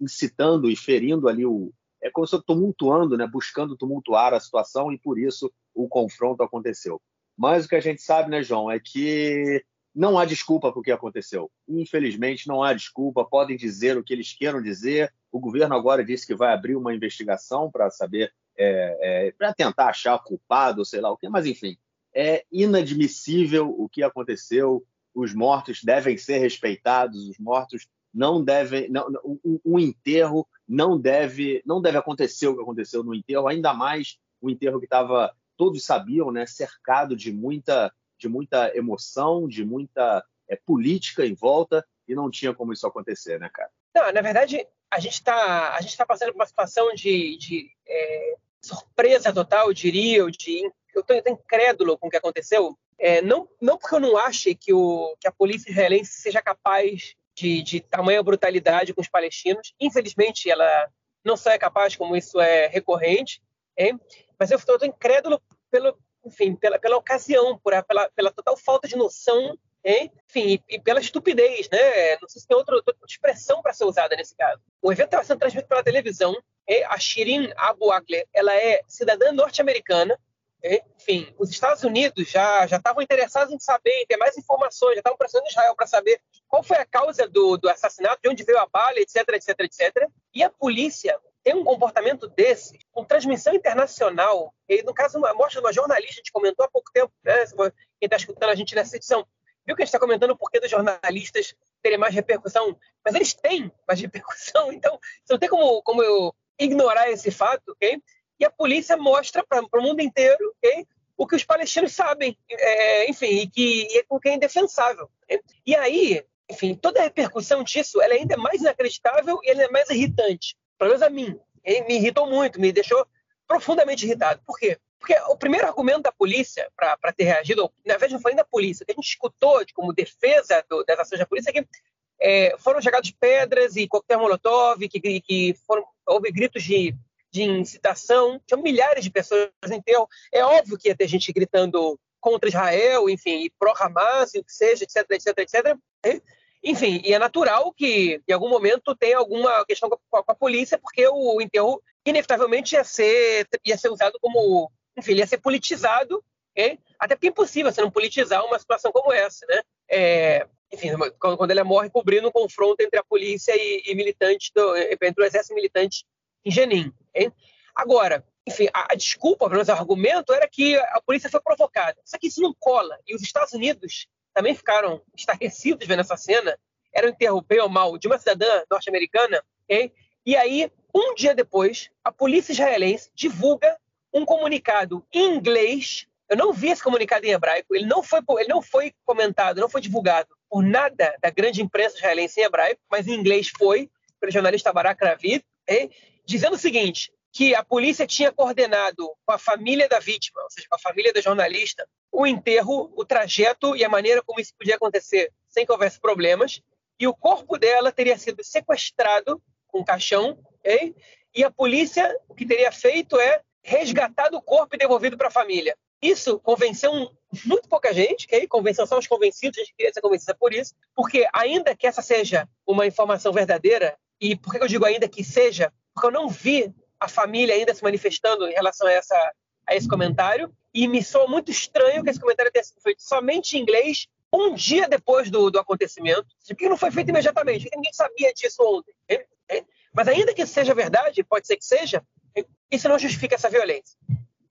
incitando e ferindo ali o. É como se tumultuando, né, buscando tumultuar a situação e por isso o confronto aconteceu. Mas o que a gente sabe, né, João, é que não há desculpa para o que aconteceu. Infelizmente, não há desculpa. Podem dizer o que eles queiram dizer. O governo agora disse que vai abrir uma investigação para saber, é, é, para tentar achar culpado, sei lá o quê, mas enfim, é inadmissível o que aconteceu. Os mortos devem ser respeitados, os mortos não deve, não, um, um, enterro não deve, não deve acontecer o que aconteceu no enterro, ainda mais o enterro que estava, todos sabiam, né, cercado de muita, de muita emoção, de muita é, política em volta, e não tinha como isso acontecer, né, cara? Não, na verdade, a gente está tá passando por uma situação de, de é, surpresa total, eu diria, eu, estou incrédulo com o que aconteceu. É, não, não porque eu não ache que, o, que a polícia israelense seja capaz de, de tamanha brutalidade com os palestinos. Infelizmente, ela não só é capaz, como isso é recorrente, hein? Mas eu estou incrédulo pelo, enfim, pela, pela ocasião, por, pela, pela total falta de noção, hein? enfim, e, e, pela estupidez, né? Não sei se tem outra, outra expressão para ser usada nesse caso. O evento estava sendo transmitido pela televisão. Hein? A Shirin Abu Akleh, ela é cidadã norte-americana, enfim, os Estados Unidos já já estavam interessados em saber, em ter mais informações, já estavam pressionando Israel para saber qual foi a causa do, do assassinato, de onde veio a bala, etc, etc, etc. E a polícia tem um comportamento desse, com transmissão internacional, e no caso, uma mostra uma jornalista, a gente comentou há pouco tempo, né? quem está escutando a gente nessa edição, viu que a gente está comentando o porquê dos jornalistas terem mais repercussão, mas eles têm mais (laughs) repercussão, então você não tem como, como eu ignorar esse fato, ok? E a polícia mostra para o mundo inteiro? O que os palestinos sabem, é, enfim, e que e é com quem é indefensável. Okay? E aí, enfim, toda a repercussão disso ela é ainda mais inacreditável e ainda mais irritante. Pelo menos a mim. E me irritou muito, me deixou profundamente irritado. Por quê? Porque o primeiro argumento da polícia para ter reagido, na verdade não foi nem da polícia, que a gente escutou de, como defesa do, das ações da polícia é que é, foram jogadas pedras e coquetel molotov, que, que foram, houve gritos de, de incitação, tinham milhares de pessoas no enterro. É óbvio que ia ter gente gritando contra Israel, enfim, e pró-Hamas, o que seja, etc, etc, etc. Enfim, e é natural que em algum momento tenha alguma questão com a, com a polícia, porque o enterro inevitavelmente ia ser, ia ser usado como enfim, ia ser politizado, okay? até porque é impossível você não politizar uma situação como essa, né? É, enfim, quando ele morre cobrindo um confronto entre a polícia e, e militante do, entre o exército militante em Jenin. Okay? Agora, enfim, a, a desculpa, pelo menos o argumento, era que a polícia foi provocada. Só que isso não cola. E os Estados Unidos também ficaram estarrecidos vendo essa cena. Era enterro bem ou mal de uma cidadã norte-americana. Okay? E aí, um dia depois, a polícia israelense divulga um comunicado em inglês. Eu não vi esse comunicado em hebraico. Ele não foi, ele não foi comentado, não foi divulgado por nada da grande imprensa israelense em hebraico, mas em inglês foi, pelo jornalista Barak Ravid, dizendo o seguinte, que a polícia tinha coordenado com a família da vítima, ou seja, com a família da jornalista, o enterro, o trajeto e a maneira como isso podia acontecer sem que houvesse problemas, e o corpo dela teria sido sequestrado com um caixão, okay? e a polícia o que teria feito é resgatado o corpo e devolvido para a família. Isso convenceu muito pouca gente, okay? convenceu só os convencidos, a gente queria ser convencida por isso, porque ainda que essa seja uma informação verdadeira, e por que eu digo ainda que seja? Porque eu não vi a família ainda se manifestando em relação a, essa, a esse comentário, e me soa muito estranho que esse comentário tenha sido feito somente em inglês um dia depois do, do acontecimento. Por que não foi feito imediatamente? Porque ninguém sabia disso ontem. Mas ainda que seja verdade, pode ser que seja, isso não justifica essa violência.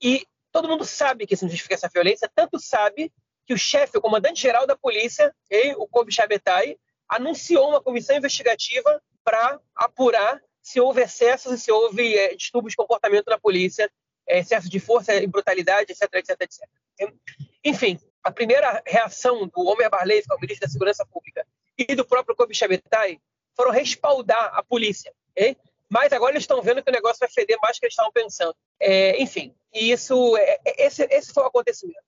E todo mundo sabe que isso não justifica essa violência, tanto sabe que o chefe, o comandante-geral da polícia, o Kobe Shabetai, anunciou uma comissão investigativa para apurar se houve excessos e se houve é, distúrbios de comportamento na polícia, é, excesso de força e brutalidade, etc, etc, etc. Enfim, a primeira reação do Omer Barley, que é o ministro da Segurança Pública, e do próprio Kobe Shabetai foram respaldar a polícia. Mas agora eles estão vendo que o negócio vai feder mais do que eles estavam pensando. É, enfim, isso, é, é, esse, esse foi o acontecimento.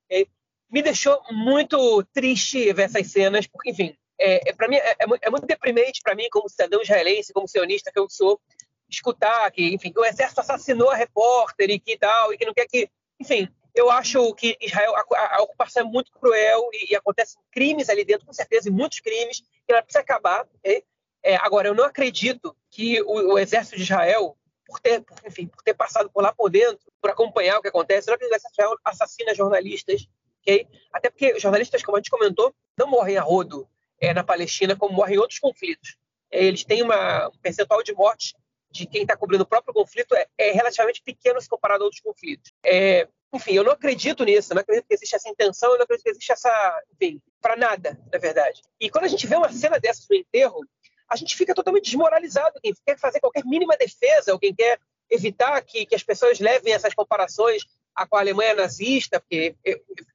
Me deixou muito triste ver essas cenas, porque, enfim, é, é para mim é, é, é, muito deprimente para mim, como cidadão israelense, como sionista que eu sou, escutar que, enfim, que o exército assassinou a repórter e que tal, e que não quer que, enfim, eu acho que Israel a, a ocupação é muito cruel e, e acontecem crimes ali dentro, com certeza, e muitos crimes que ela precisa acabar. Okay? É, agora, eu não acredito que o, o, exército de Israel, por ter, por, enfim, por ter passado por lá por dentro, por acompanhar o que acontece, não acredito que assassina jornalistas, ok? Até porque jornalistas, como a gente comentou, não morrem a rodo é, na Palestina como morrem em outros conflitos. É, eles têm uma, um percentual de morte de quem está cobrindo o próprio conflito é, é, relativamente pequeno se comparado a outros conflitos. É, enfim, eu não acredito nisso, não acredito que existe essa intenção, eu não acredito que existe essa, enfim, para nada, na verdade. E quando a gente vê uma cena dessas no enterro, a gente fica totalmente desmoralizado. Quem quer fazer qualquer mínima defesa, ou quem quer evitar que, que as pessoas levem essas comparações com a Alemanha nazista, porque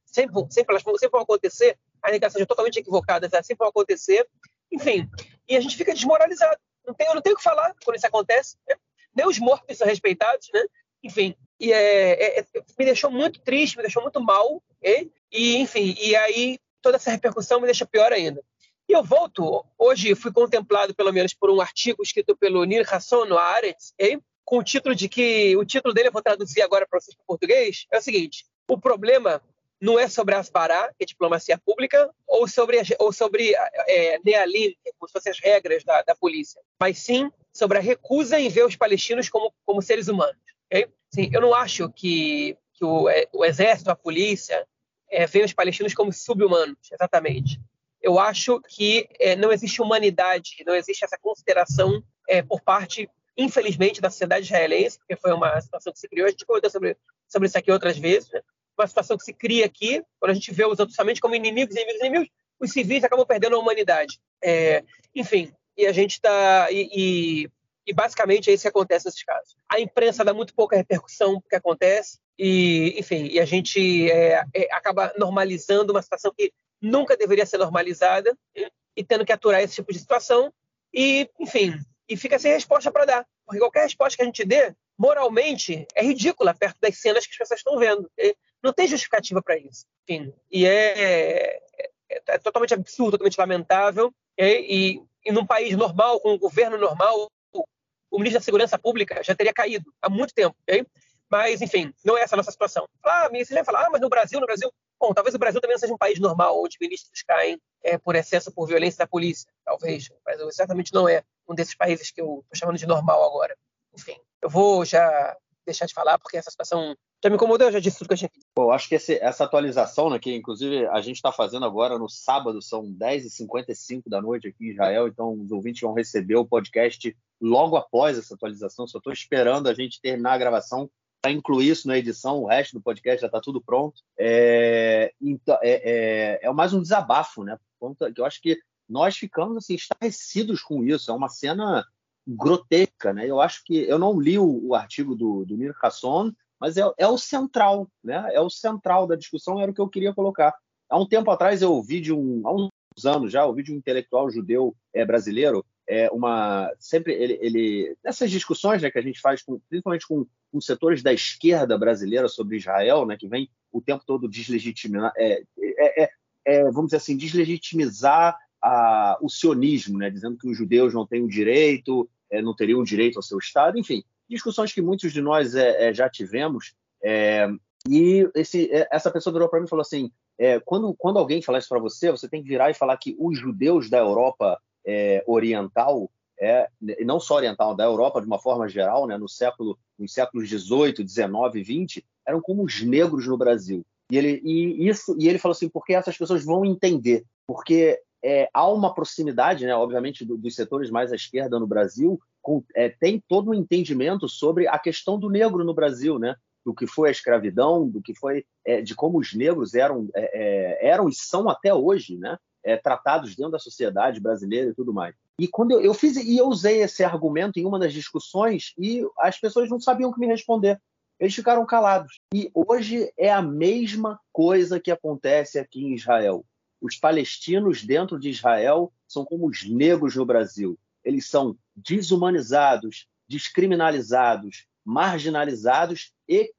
sempre, sempre elas sempre vão acontecer, ainda totalmente equivocadas, elas sempre vão acontecer. Enfim, e a gente fica desmoralizado. Não tem, não tenho o que falar quando isso acontece. Né? Nem os mortos são respeitados, né? Enfim, e é, é, é, me deixou muito triste, me deixou muito mal, okay? e enfim, e aí toda essa repercussão me deixa pior ainda. E eu volto, hoje fui contemplado pelo menos por um artigo escrito pelo Nir Hasson no Aretz, okay? com o título de que, o título dele eu vou traduzir agora para vocês para português, é o seguinte, o problema não é sobre Asbará, que é diplomacia pública, ou sobre, ou sobre é, Nealim, é como se fossem as regras da, da, polícia, mas sim sobre a recusa em ver os palestinos como, como seres humanos. Okay? Sim, eu não acho que, que o, é, o exército, a polícia, é, os palestinos como subhumanos, exatamente eu acho que é, não existe humanidade, não existe essa consideração é, por parte infelizmente, da sociedade israelense, porque foi uma situação que se criou. A gente comentou sobre, sobre isso aqui outras vezes. Né? Uma situação que se cria aqui, quando a gente vê os outros somente como inimigos, inimigos, inimigos, os civis acabam perdendo a humanidade. É, enfim, e a gente está. E, e, e, basicamente é isso que acontece nesses casos. A imprensa dá muito pouca repercussão que acontece, e, enfim, e a gente é, é, acaba normalizando uma situação que nunca deveria ser normalizada, e tendo que aturar esse tipo de situação, e, enfim, e fica sem resposta para dar. Porque qualquer resposta que a gente dê, moralmente, é ridícula perto das cenas que as pessoas estão vendo. Não tem justificativa para isso. Enfim, e é, é, é, totalmente absurdo, totalmente lamentável. E, e, e num país normal, com um governo normal, o ministro da Segurança Pública já teria caído há muito tempo. Okay? Mas, enfim, não é essa a nossa situação. Ah, você vai falar, ah, mas no Brasil, no Brasil. Bom, talvez o Brasil também não seja um país normal, onde ministros caem é, por excesso, por violência da polícia. Talvez. Mas certamente não é um desses países que eu estou chamando de normal agora. Enfim, eu vou já deixar de falar, porque essa situação já me incomodou, eu já disse tudo que eu tinha que acho que esse, essa atualização, né, que inclusive a gente está fazendo agora no sábado, são 10h55 da noite aqui em Israel, então os ouvintes vão receber o podcast logo após essa atualização. Só estou esperando a gente terminar a gravação para incluir isso na edição, o resto do podcast já está tudo pronto. É, então, é, é, é mais um desabafo, né? Eu acho que nós ficamos assim estarrecidos com isso. É uma cena grotesca, né? Eu acho que eu não li o, o artigo do, do Mir Hasson, mas é, é, o central, né? É o central da discussão, era o que eu queria colocar. Há um tempo atrás eu ouvi de um, há uns anos já, ouvi de um intelectual judeu é, brasileiro, é uma sempre ele, ele nessas discussões né, que a gente faz com, principalmente com, com setores da esquerda brasileira sobre Israel, né, que vem o tempo todo deslegitimar, é, é, é, é, vamos dizer assim, deslegitimizar a, o sionismo, né, dizendo que os judeus não têm o direito, é, não teriam o direito ao seu Estado, enfim, discussões que muitos de nós é, é, já tivemos. e esse, essa pessoa virou para mim e falou assim: quando, quando alguém falar isso para você, você tem que virar e falar que os judeus da Europa oriental é, não só oriental, da Europa de uma forma geral, né, no século, nos séculos 18, 19 e 20, eram como os negros no Brasil. E ele, e isso, e ele falou assim, porque essas pessoas vão entender, porque é, há uma proximidade, né, obviamente, do, dos setores mais à esquerda no Brasil, com, é, tem todo um entendimento sobre a questão do negro no Brasil, né, do que foi a escravidão, do que foi é, de como os negros eram, é, é, eram e são até hoje, né, é, tratados dentro da sociedade brasileira e tudo mais. E quando eu, eu, fiz e eu usei esse argumento em uma das discussões e as pessoas não sabiam o que me responder. Eles ficaram calados. E hoje é a mesma coisa que acontece aqui em Israel os palestinos dentro de Israel são como os negros no Brasil. Eles são desumanizados, descriminalizados, marginalizados e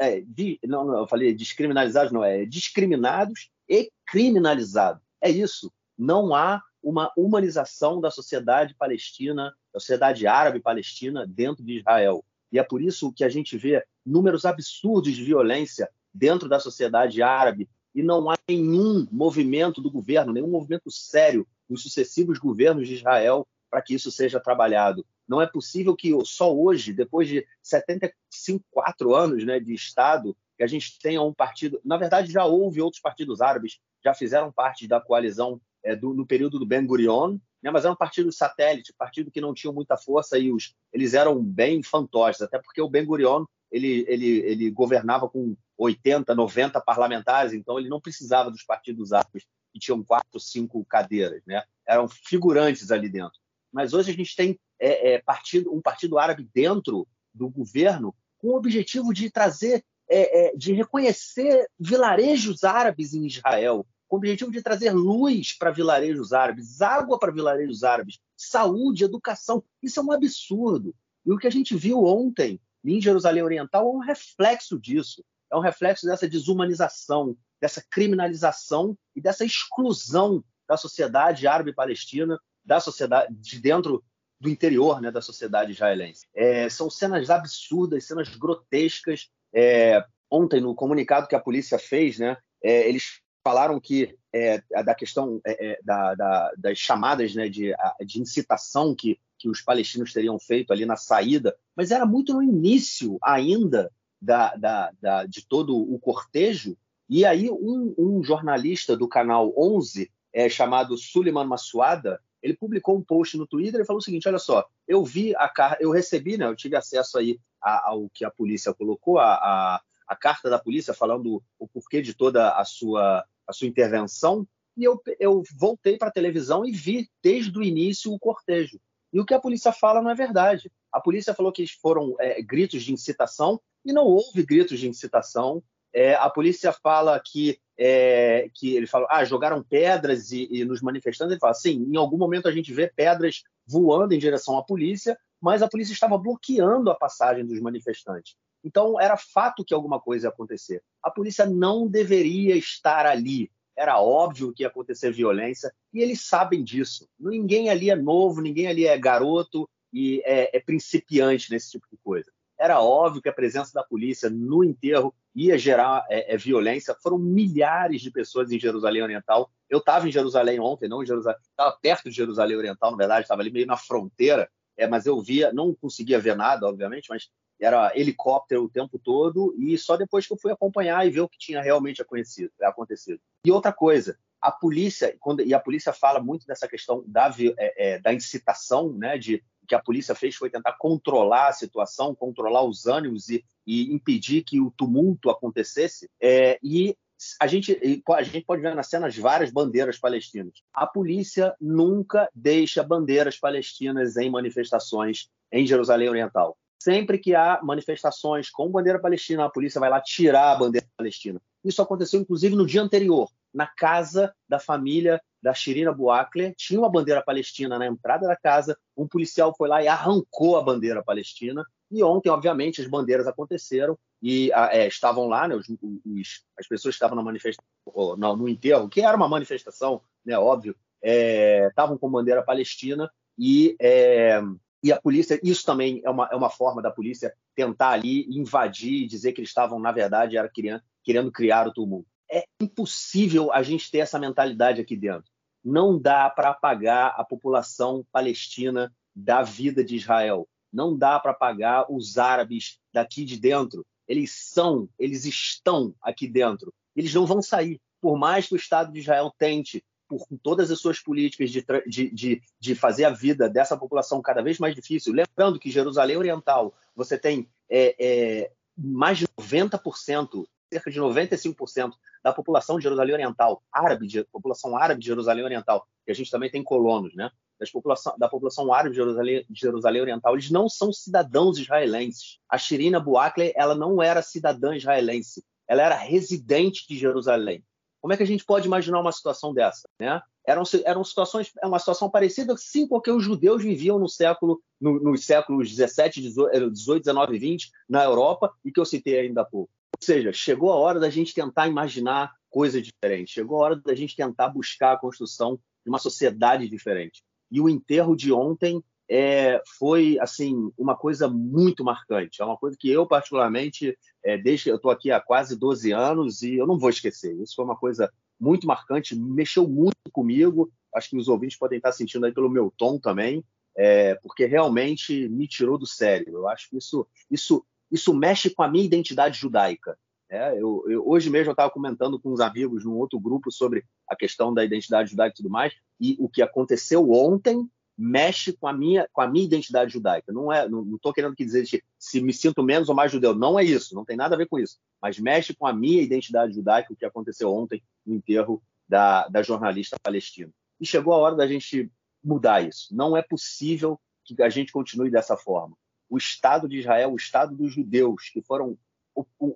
é, não, não, eu falei descriminalizados, não é discriminados e criminalizados. É isso. Não há uma humanização da sociedade palestina, da sociedade árabe palestina dentro de Israel. E é por isso que a gente vê números absurdos de violência dentro da sociedade árabe, e não há nenhum movimento do governo, nenhum movimento sério nos sucessivos governos de Israel para que isso seja trabalhado. Não é possível que só hoje, depois de 75, quatro anos né, de Estado, que a gente tenha um partido. Na verdade, já houve outros partidos árabes, já fizeram parte da coalizão é, do, no período do Ben Gurion, né, mas eram partidos satélite, partido que não tinham muita força e os, eles eram bem fantoches, até porque o Ben Gurion ele, ele, ele governava com 80, 90 parlamentares, então ele não precisava dos partidos árabes que tinham quatro, cinco cadeiras, né? Eram figurantes ali dentro. Mas hoje a gente tem é, é, partido, um partido árabe dentro do governo com o objetivo de trazer, é, é de reconhecer vilarejos árabes em Israel, com o objetivo de trazer luz para vilarejos árabes, água para vilarejos árabes, saúde, educação. Isso é um absurdo. E o que a gente viu ontem em Jerusalém Oriental é um reflexo disso é um reflexo dessa desumanização, dessa criminalização e dessa exclusão da sociedade árabe palestina, da sociedade de dentro do interior né, da sociedade israelense. É, são cenas absurdas, cenas grotescas. É, ontem, no comunicado que a polícia fez, né, é, eles falaram que é, da questão é, é, da, da, das chamadas né, de, de incitação que, que os palestinos teriam feito ali na saída, mas era muito no início ainda da, da, da, de todo o cortejo. E aí um, um jornalista do canal 11, é, chamado Suleiman Massuada, Ele publicou um post no Twitter e falou o seguinte: olha só, eu vi a eu recebi, né? Eu tive acesso aí ao que a polícia colocou, a, a, a carta da polícia falando o porquê de toda a sua, a sua intervenção, e eu, eu voltei para a televisão e vi desde o início o cortejo. E o que a polícia fala não é verdade. A polícia falou que foram é, gritos de incitação e não houve gritos de incitação. É, a polícia fala que, é, que ele fala, ah, jogaram pedras e, e, nos manifestantes. Ele fala, sim, em algum momento a gente vê pedras voando em direção à polícia, mas a polícia estava bloqueando a passagem dos manifestantes. Então era fato que alguma coisa ia acontecer. A polícia não deveria estar ali era óbvio que ia acontecer violência, e eles sabem disso. Ninguém ali é novo, ninguém ali é garoto e é, é principiante nesse tipo de coisa. Era óbvio que a presença da polícia no enterro ia gerar é, é, violência. Foram milhares de pessoas em Jerusalém Oriental. Eu estava em Jerusalém ontem, não em Jerusalém, estava perto de Jerusalém Oriental, na verdade, estava ali meio na fronteira, é, mas eu via, não conseguia ver nada, obviamente, mas era helicóptero o tempo todo e só depois que eu fui acompanhar e ver o que tinha realmente acontecido. E outra coisa, a polícia, quando, e a polícia fala muito dessa questão da, é, é, da incitação, né, de que a polícia fez foi tentar controlar a situação, controlar os ânimos e, e impedir que o tumulto acontecesse. É, e a gente, a gente pode ver nas cenas várias bandeiras palestinas. A polícia nunca deixa bandeiras palestinas em manifestações em Jerusalém Oriental. Sempre que há manifestações com bandeira palestina, a polícia vai lá tirar a bandeira palestina. Isso aconteceu, inclusive, no dia anterior, na casa da família da Shirina Buakler. Tinha uma bandeira palestina na entrada da casa, um policial foi lá e arrancou a bandeira palestina. E ontem, obviamente, as bandeiras aconteceram e é, estavam lá, né, os, os, as pessoas que estavam na manifestação, no, no enterro, que era uma manifestação, né, óbvio, é, estavam com bandeira palestina e é, e a polícia, isso também é uma, é uma forma da polícia tentar ali invadir e dizer que eles estavam, na verdade, era querendo, querendo criar o tumulto. É impossível a gente ter essa mentalidade aqui dentro. Não dá para apagar a população palestina da vida de Israel. Não dá para apagar os árabes daqui de dentro. Eles são, eles estão aqui dentro. Eles não vão sair. Por mais que o Estado de Israel tente por todas as suas políticas de, de, de, de, fazer a vida dessa população cada vez mais difícil. Lembrando que Jerusalém Oriental você tem é, é, mais de 90%, cerca de 95% da população de Jerusalém Oriental, árabe, de, população árabe de Jerusalém Oriental, que a gente também tem colonos, né? População, da população árabe de Jerusalém, de Jerusalém Oriental, eles não são cidadãos israelenses. A Shirina Buakle, ela não era cidadã israelense, ela era residente de Jerusalém. Como é que a gente pode imaginar uma situação dessa? Né? Eram, eram situações, é uma situação parecida, sim, porque os judeus viviam no século, no, nos séculos 17, 18, 19 e 20 na Europa e que eu citei ainda há pouco. Ou seja, chegou a hora da gente tentar imaginar coisas diferentes, chegou a hora da gente tentar buscar a construção de uma sociedade diferente. E o enterro de ontem é, foi assim uma coisa muito marcante. É uma coisa que eu particularmente, é, desde eu estou aqui há quase 12 anos e eu não vou esquecer. Isso foi uma coisa muito marcante, mexeu muito comigo. Acho que os ouvintes podem estar sentindo aí pelo meu tom também, é, porque realmente me tirou do sério. Eu acho que isso, isso, isso mexe com a minha identidade judaica. É, eu, eu, hoje mesmo eu estava comentando com uns amigos num outro grupo sobre a questão da identidade judaica e tudo mais, e o que aconteceu ontem mexe com a minha com a minha identidade judaica. Não é, não estou querendo dizer que se me sinto menos ou mais judeu. Não é isso. Não tem nada a ver com isso. Mas mexe com a minha identidade judaica, o que aconteceu ontem no enterro da, da jornalista palestina. E chegou a hora da gente mudar isso. Não é possível que a gente continue dessa forma. O Estado de Israel, o Estado dos judeus, que foram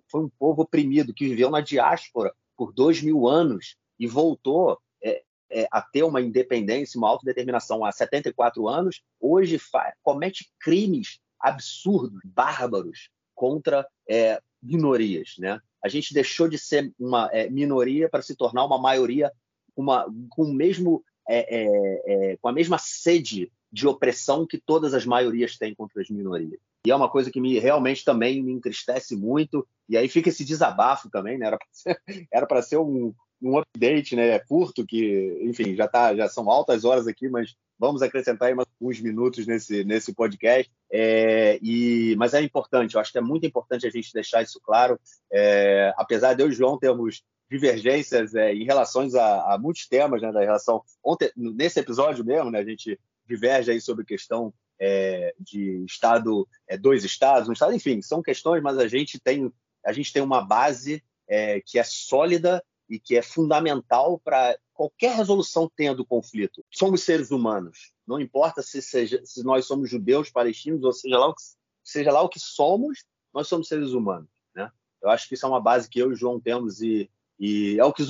foi um povo oprimido que viveu na diáspora por dois mil anos e voltou é, a ter uma independência, uma autodeterminação há 74 anos, hoje comete crimes absurdos, bárbaros contra é, minorias. Né? A gente deixou de ser uma é, minoria para se tornar uma maioria uma, com, mesmo, é, é, é, com a mesma sede de opressão que todas as maiorias têm contra as minorias. E é uma coisa que me realmente também me entristece muito. E aí fica esse desabafo também, né? Era para ser, (laughs) ser um, um update, né, curto que, enfim, já tá, já são altas horas aqui, mas vamos acrescentar aí alguns minutos nesse nesse podcast. É, e mas é importante, eu acho que é muito importante a gente deixar isso claro. É, apesar de eu e João termos divergências é, em relação a, a, muitos temas, né, da relação. Ontem, nesse episódio mesmo, né, a gente diverge aí sobre questão é, de estado, é, dois estados, um estado, enfim, são questões, mas a gente tem a gente tem uma base é, que é sólida e que é fundamental para qualquer resolução tenha do conflito. Somos seres humanos, não importa se, seja, se nós somos judeus, palestinos, ou seja lá o que, seja lá o que somos, nós somos seres humanos. Né? Eu acho que isso é uma base que eu e o João temos e, e é o que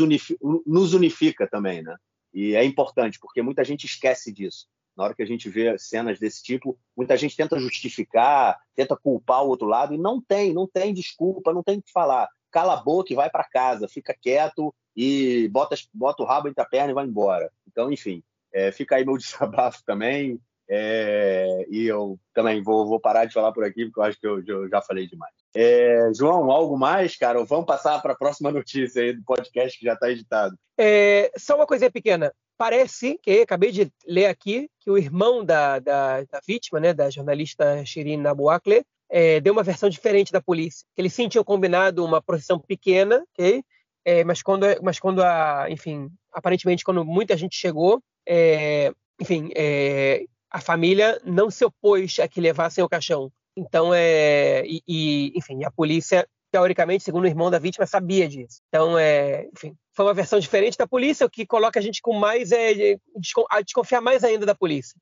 nos unifica também. Né? E é importante, porque muita gente esquece disso. Na hora que a gente vê cenas desse tipo, muita gente tenta justificar, tenta culpar o outro lado, e não tem, não tem desculpa, não tem o que falar. Cala a boca e vai para casa, fica quieto e bota, bota o rabo entre a perna e vai embora. Então, enfim, é, fica aí meu (laughs) desabafo também. É, e eu também vou, vou, parar de falar por aqui, porque eu acho que eu, eu já falei demais. É, João, algo mais, cara? vamos passar para a próxima notícia aí do podcast que já está editado. É, só uma coisinha pequena. Parece que, acabei de ler aqui, que o irmão da, da, da vítima, né, da jornalista Shirin Abu Akleh, é, deu uma versão diferente da polícia. Eles sim tinham combinado uma procissão pequena, ok? É, mas quando, mas quando a, enfim, aparentemente quando muita gente chegou, é, enfim, é, a família não se opôs a que levassem o caixão. Então, é, e, e, enfim, a polícia, teoricamente, segundo o irmão da vítima, sabia disso. Então, é, enfim, foi uma versão diferente da polícia, o que coloca a gente com mais, é, a desconfiar mais ainda da polícia.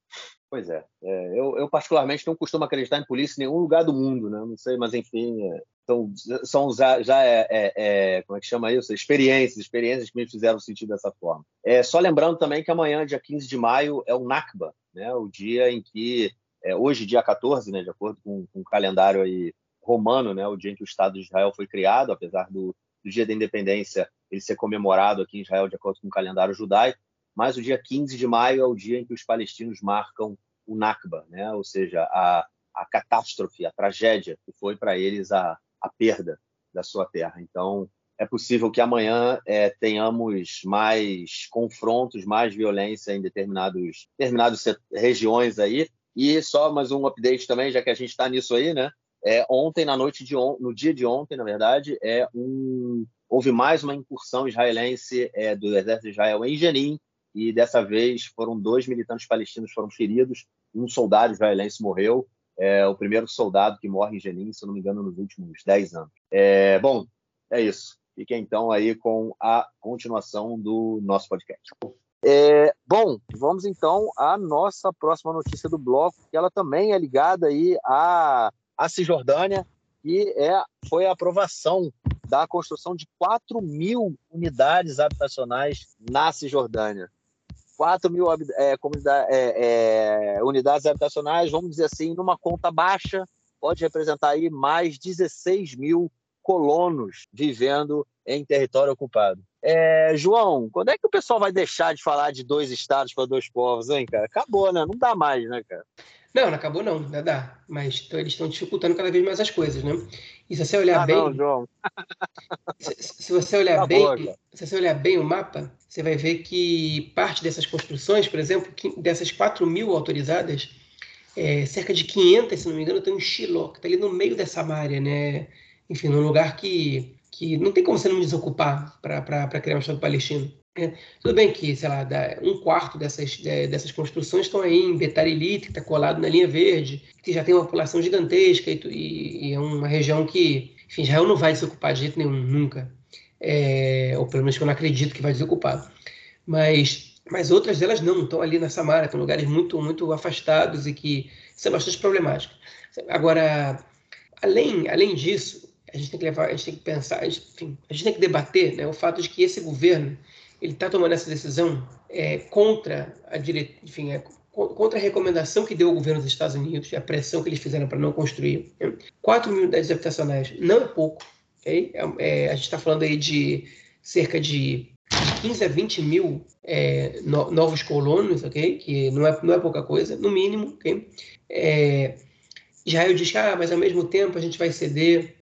Pois é, é eu, eu, particularmente não costumo acreditar em polícia em nenhum lugar do mundo, né? Não sei, mas enfim, é, são, são já, já é, é, é, como é que chama isso? Experiências, experiências que me fizeram sentir dessa forma. É, só lembrando também que amanhã, dia 15 de maio, é o Nakba, né? O dia em que, é, hoje, dia 14, né? De acordo com, com o calendário aí romano, né? O dia em que o Estado de Israel foi criado, apesar do, do dia da independência ele ser comemorado aqui em Israel de acordo com o calendário judaico, mas o dia 15 de maio é o dia em que os palestinos marcam o Nakba, né? ou seja, a, a catástrofe, a tragédia que foi para eles a, a perda da sua terra. Então, é possível que amanhã é, tenhamos mais confrontos, mais violência em determinados, determinadas regiões aí. E só mais um update também, já que a gente está nisso aí, né? É, ontem, na noite de on... no dia de ontem, na verdade, é um... houve mais uma incursão israelense é, do exército de Israel em Jenin, e dessa vez foram dois militantes palestinos foram feridos, um soldado israelense morreu, é o primeiro soldado que morre em Jenin, se não me engano, nos últimos dez anos. É, bom, é isso. Fiquem então aí com a continuação do nosso podcast. É, bom, vamos então à nossa próxima notícia do bloco, que ela também é ligada aí à, à Cisjordânia, e é, foi a aprovação da construção de 4 mil unidades habitacionais na Cisjordânia. 4 mil é, é, é, unidades habitacionais, vamos dizer assim, numa conta baixa, pode representar aí mais 16 mil colonos vivendo em território ocupado. É, João, quando é que o pessoal vai deixar de falar de dois estados para dois povos, hein, cara? Acabou, né? Não dá mais, né, cara? Não, não acabou não, ainda dá. Mas então, eles estão dificultando cada vez mais as coisas, né? E se você olhar ah, bem. Não, João. se, se, você olhar acabou, bem. Cara. Se você olhar bem o mapa, você vai ver que parte dessas construções, por exemplo, dessas 4 mil autorizadas, é, cerca de 500, se não me engano, estão em Shiloh, que está ali no meio dessa área, né? Enfim, num lugar que, que não tem como você não desocupar para criar um Estado palestino. É, tudo bem que, sei lá, um quarto dessas, dessas construções estão aí em Betarilite, que está colado na linha verde, que já tem uma população gigantesca e, e, e é uma região que, enfim, Israel não vai desocupar de jeito nenhum, nunca. É, ou pelo menos eu não acredito que vai desocupar. Mas, mas outras delas não, estão ali na Samara, estão lugares muito, muito afastados e que são bastante problemáticos. Agora, além, além disso, a gente tem que levar, a gente tem que pensar, a gente, enfim, a gente tem que debater né, o fato de que esse governo ele está tomando essa decisão é, contra a dire... enfim, é, contra a recomendação que deu o governo dos Estados Unidos, a pressão que eles fizeram para não construir. Né? 4 mil unidades habitacionais não é pouco. Okay? É, é a gente está falando aí de cerca de 15 a 20 mil é, no, novos colonos, ok? Que não é, não é pouca coisa, no mínimo, ok? É, Israel diz que, ah, mas ao mesmo tempo a gente vai ceder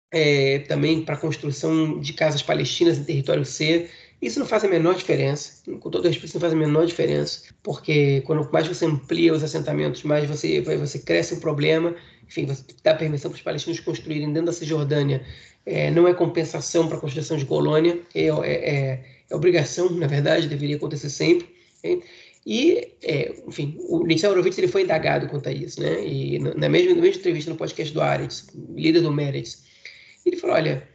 também para a construção de casas palestinas em território C Isso não faz a menor diferença, com todo respeito, isso não faz a menor diferença, porque quando mais você amplia os assentamentos, mais você, você cresce o problema, enfim, você dá permissão para os palestinos construírem dentro da Cisjordânia, é, não é compensação para a construção de colônia, é, é, é, é, obrigação, na verdade, deveria acontecer sempre. Hein? E, é, enfim, o Nissan Horowitz ele foi indagado quanto a isso, né? E na mesma, na mesma entrevista no podcast do Aretz, líder do Meretz, ele falou: olha,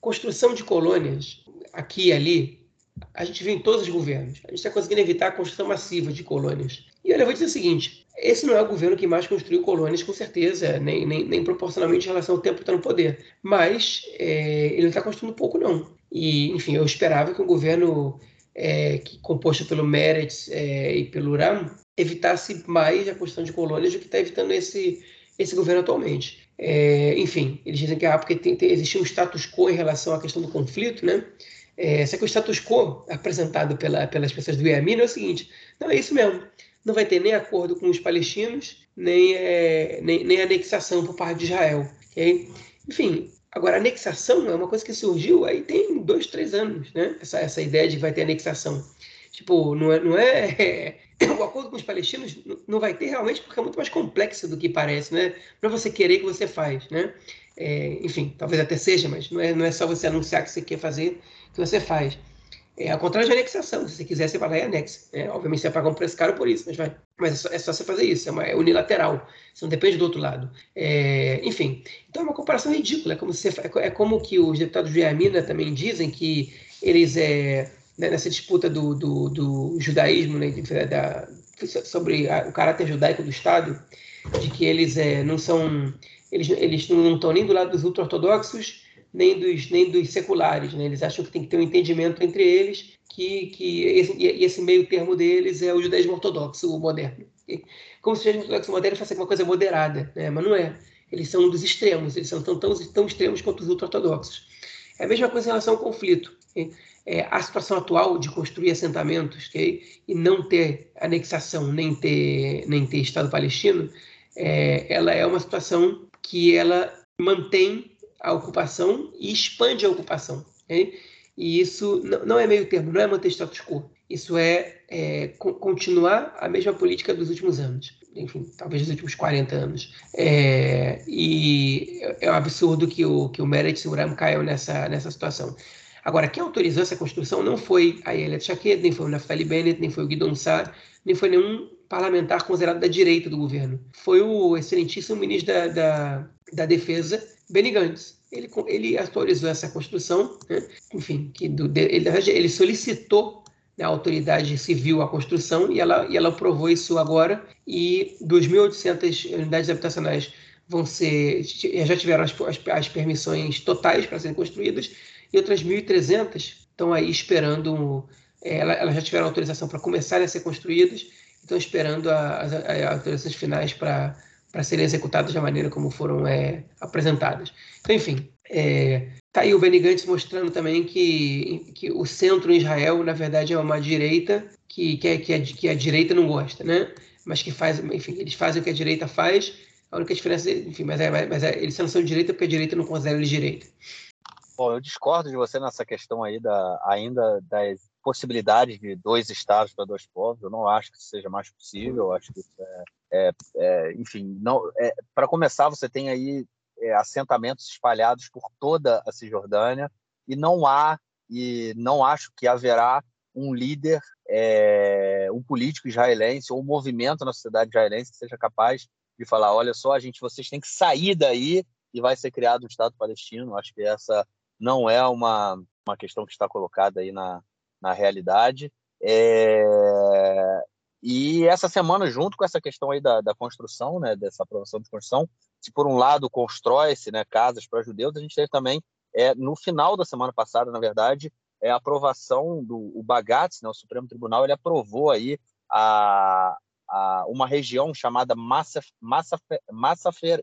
construção de colônias aqui e ali, a gente vê em todos os governos. A gente está conseguindo evitar a construção massiva de colônias. E olha, eu vou dizer o seguinte: esse não é o governo que mais construiu colônias, com certeza, nem, nem, nem proporcionalmente em relação ao tempo que está no poder. Mas é, ele não está construindo pouco, não. E, enfim, eu esperava que o governo é, que, composto pelo Meretz é, e pelo Uram evitasse mais a construção de colônias do que está evitando esse, esse governo atualmente. É, enfim, eles dizem que é porque tem, tem, existia um status quo em relação à questão do conflito, né? É, só que o status quo apresentado pela, pelas pessoas do Yamin é o seguinte: não é isso mesmo. Não vai ter nem acordo com os palestinos, nem, é, nem, nem anexação por parte de Israel. Okay? Enfim, Agora, anexação é uma coisa que surgiu aí tem dois, três anos, né? Essa, essa ideia de que vai ter anexação. Tipo, não é, não é, é (laughs) o acordo com os palestinos não vai ter realmente porque é muito mais complexo do que parece, né? Para você querer que você faz, né? É, enfim, talvez até seja, mas não é, não é só você anunciar que você quer fazer que você faz. É ao contrário de anexação. Se você quiser, você vai lá e anexa. É, obviamente, você vai pagar um preço caro por isso, mas, vai. mas é, só, é só você fazer isso. É, uma, é, unilateral. Você não depende do outro lado. É, enfim, então é uma comparação ridícula. É como, se, é, é como que os deputados de Yamina também dizem que eles, é, né, nessa disputa do, do, do judaísmo, né, da, sobre a, o caráter judaico do Estado, de que eles não são. Eles, eles não estão nem do lado dos ultra-ortodoxos nem dos, nem dos seculares. Né? Eles acham que tem que ter um entendimento entre eles, que, que esse, esse meio termo deles é o judaísmo ortodoxo, o moderno. Como se o judaísmo ortodoxo moderno fosse uma coisa moderada, né? mas não é. Eles são um dos extremos, eles são tão, tão, tão extremos quanto os ultra-ortodoxos. É a mesma coisa em relação ao conflito. É, a situação atual de construir assentamentos okay? e não ter anexação, nem ter, nem ter Estado palestino, é, ela é uma situação que ela mantém a ocupação e expande a ocupação. Okay? E isso não é meio termo, não é manter status quo. Isso é, é continuar a mesma política dos últimos anos. Enfim, talvez dos últimos 40 anos. É, e é um absurdo que o, que o Meretz e o Uram caiam nessa, nessa situação. Agora, quem autorizou essa construção não foi a Elia Shaked, nem foi o Naftali Bennett, nem foi o Guidon Sar, nem foi nenhum parlamentar considerado da direita do governo. Foi o excelentíssimo ministro da, da, da Defesa, Benny Gantz. Ele, ele autorizou essa construção, né? enfim, que do, ele, ele solicitou né, a autoridade civil a construção e ela, e ela aprovou isso agora e 2.800 unidades habitacionais vão ser já tiveram as, as, as permissões totais para serem construídas e outras 1.300 estão aí esperando é, elas já tiveram autorização para começarem a ser construídas estão esperando as autorizações finais para para serem executadas da maneira como foram é, apresentadas. Então, enfim, é, tá aí o Benny Gantz mostrando também que, que o centro em Israel, na verdade, é uma direita que, que, é, que, a, que a direita não gosta, né? Mas que faz, enfim, eles fazem o que a direita faz, a única diferença, enfim, mas, é, mas é, eles não são direita porque a direita não considera eles direita. Bom, eu discordo de você nessa questão aí da, ainda das possibilidades de dois estados para dois povos. Eu não acho que isso seja mais possível. Eu acho que isso é, é, é enfim. É, para começar, você tem aí é, assentamentos espalhados por toda a Cisjordânia e não há e não acho que haverá um líder, é, um político israelense ou um movimento na sociedade israelense que seja capaz de falar, olha só, a gente, vocês têm que sair daí e vai ser criado um Estado palestino. Acho que essa não é uma, uma questão que está colocada aí na, na realidade. É... E essa semana, junto com essa questão aí da, da construção, né, dessa aprovação de construção, se por um lado constrói-se né, casas para judeus, a gente teve também, é, no final da semana passada, na verdade, é a aprovação do o Bagatz, né, o Supremo Tribunal, ele aprovou aí a, a uma região chamada Massafer,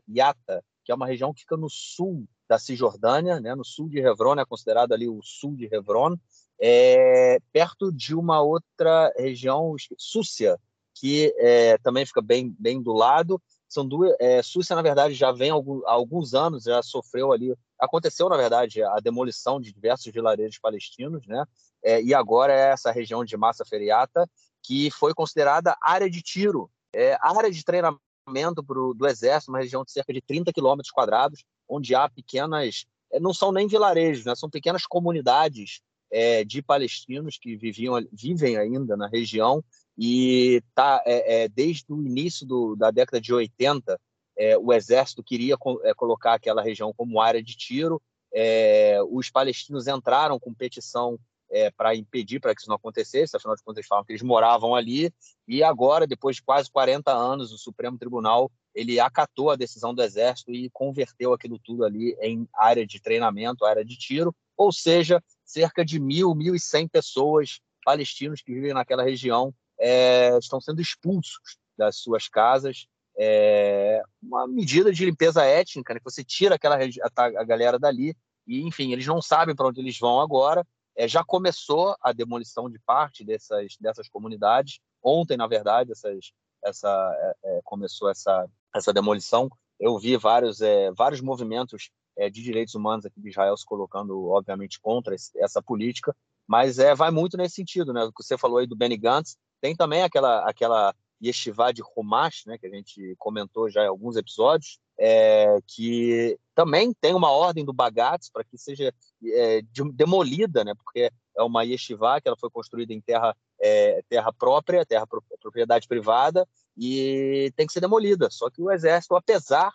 Yata, que é uma região que fica no sul da Cisjordânia, né, no sul de Hebron, é considerado ali o sul de Hebron, é, perto de uma outra região, Súcia, que é, também fica bem, bem do lado. São duas, é, Súcia, na verdade, já vem há alguns anos, já sofreu ali aconteceu, na verdade, a demolição de diversos vilarejos palestinos, né? É, e agora é essa região de Massa Feriata, que foi considerada área de tiro, é, área de treinamento pro, do exército, uma região de cerca de 30 quilômetros quadrados, onde há pequenas, é, não são nem vilarejos, né? são pequenas comunidades é, de palestinos que viviam, vivem ainda na região e tá é, é, desde o início do, da década de 80 é, o exército queria é, colocar aquela região como área de tiro. É, os palestinos entraram com petição para impedir para que isso não acontecesse, afinal de contas eles falam que eles moravam ali, e agora, depois de quase 40 anos, o Supremo Tribunal ele acatou a decisão do Exército e converteu aquilo tudo ali em área de treinamento, área de tiro, ou seja, cerca de mil, mil e cem pessoas palestinos que vivem naquela região é, estão sendo expulsos das suas casas. É uma medida de limpeza étnica, né? que você tira aquela a, a galera dali e, enfim, eles não sabem para onde eles vão agora. É, já começou a demolição de parte dessas, dessas comunidades. Ontem, na verdade, essas, essa, é, é começou essa, essa demolição. Eu vi vários, é, vários movimentos é, de direitos humanos aqui de Israel se colocando, obviamente, contra esse, essa política, mas é, vai muito nesse sentido. Né? O que você falou aí do Benny Gantz, tem também aquela, aquela Yeshiva de Humash, né, que a gente comentou já em alguns episódios, é, que também tem uma ordem do Bagatz para que seja é, demolida, né, porque é uma yeshiva que ela foi construída em terra, é, terra própria, terra propriedade privada, e tem que ser demolida. Só que o Exército, apesar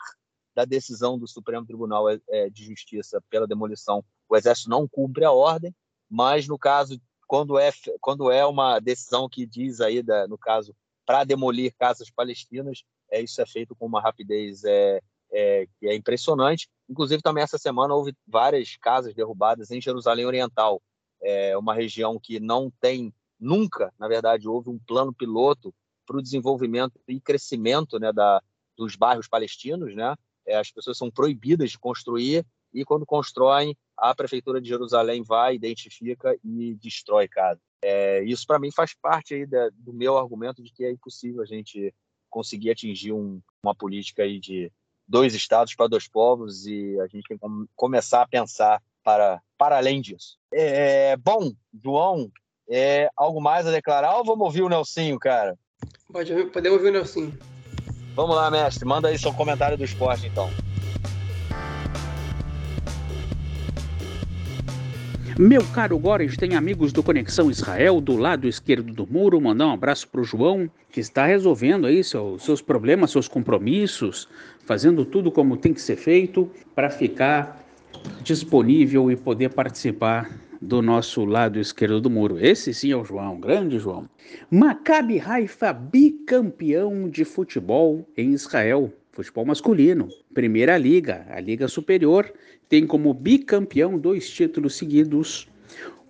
da decisão do Supremo Tribunal é, é, de Justiça pela demolição, o Exército não cumpre a ordem, mas no caso, quando é, quando é uma decisão que diz aí, da, no caso, para demolir casas palestinas, é, isso é feito com uma rapidez é, é, que é impressionante. Inclusive, também essa semana houve várias casas derrubadas em Jerusalém Oriental, é uma região que não tem nunca, na verdade, houve um plano piloto para o desenvolvimento e crescimento né, da, dos bairros palestinos. Né? É, as pessoas são proibidas de construir e, quando constroem, a prefeitura de Jerusalém vai, identifica e destrói casa. É, isso, para mim, faz parte aí da, do meu argumento de que é impossível a gente conseguir atingir um, uma política aí de dois estados para dois povos e a gente tem que começar a pensar para, para além disso. É, bom, João, é, algo mais a declarar ou vamos ouvir o Nelsinho, cara? Pode, podemos ouvir o Nelsinho. Vamos lá, mestre, manda aí seu comentário do esporte, então. Meu caro Gorens, tem amigos do Conexão Israel do lado esquerdo do muro. Mandar um abraço para o João, que está resolvendo aí seus, seus problemas, seus compromissos, fazendo tudo como tem que ser feito para ficar disponível e poder participar do nosso lado esquerdo do muro. Esse sim é o João, grande João. Maccabi Haifa, bicampeão de futebol em Israel, futebol masculino. Primeira liga, a liga superior, tem como bicampeão dois títulos seguidos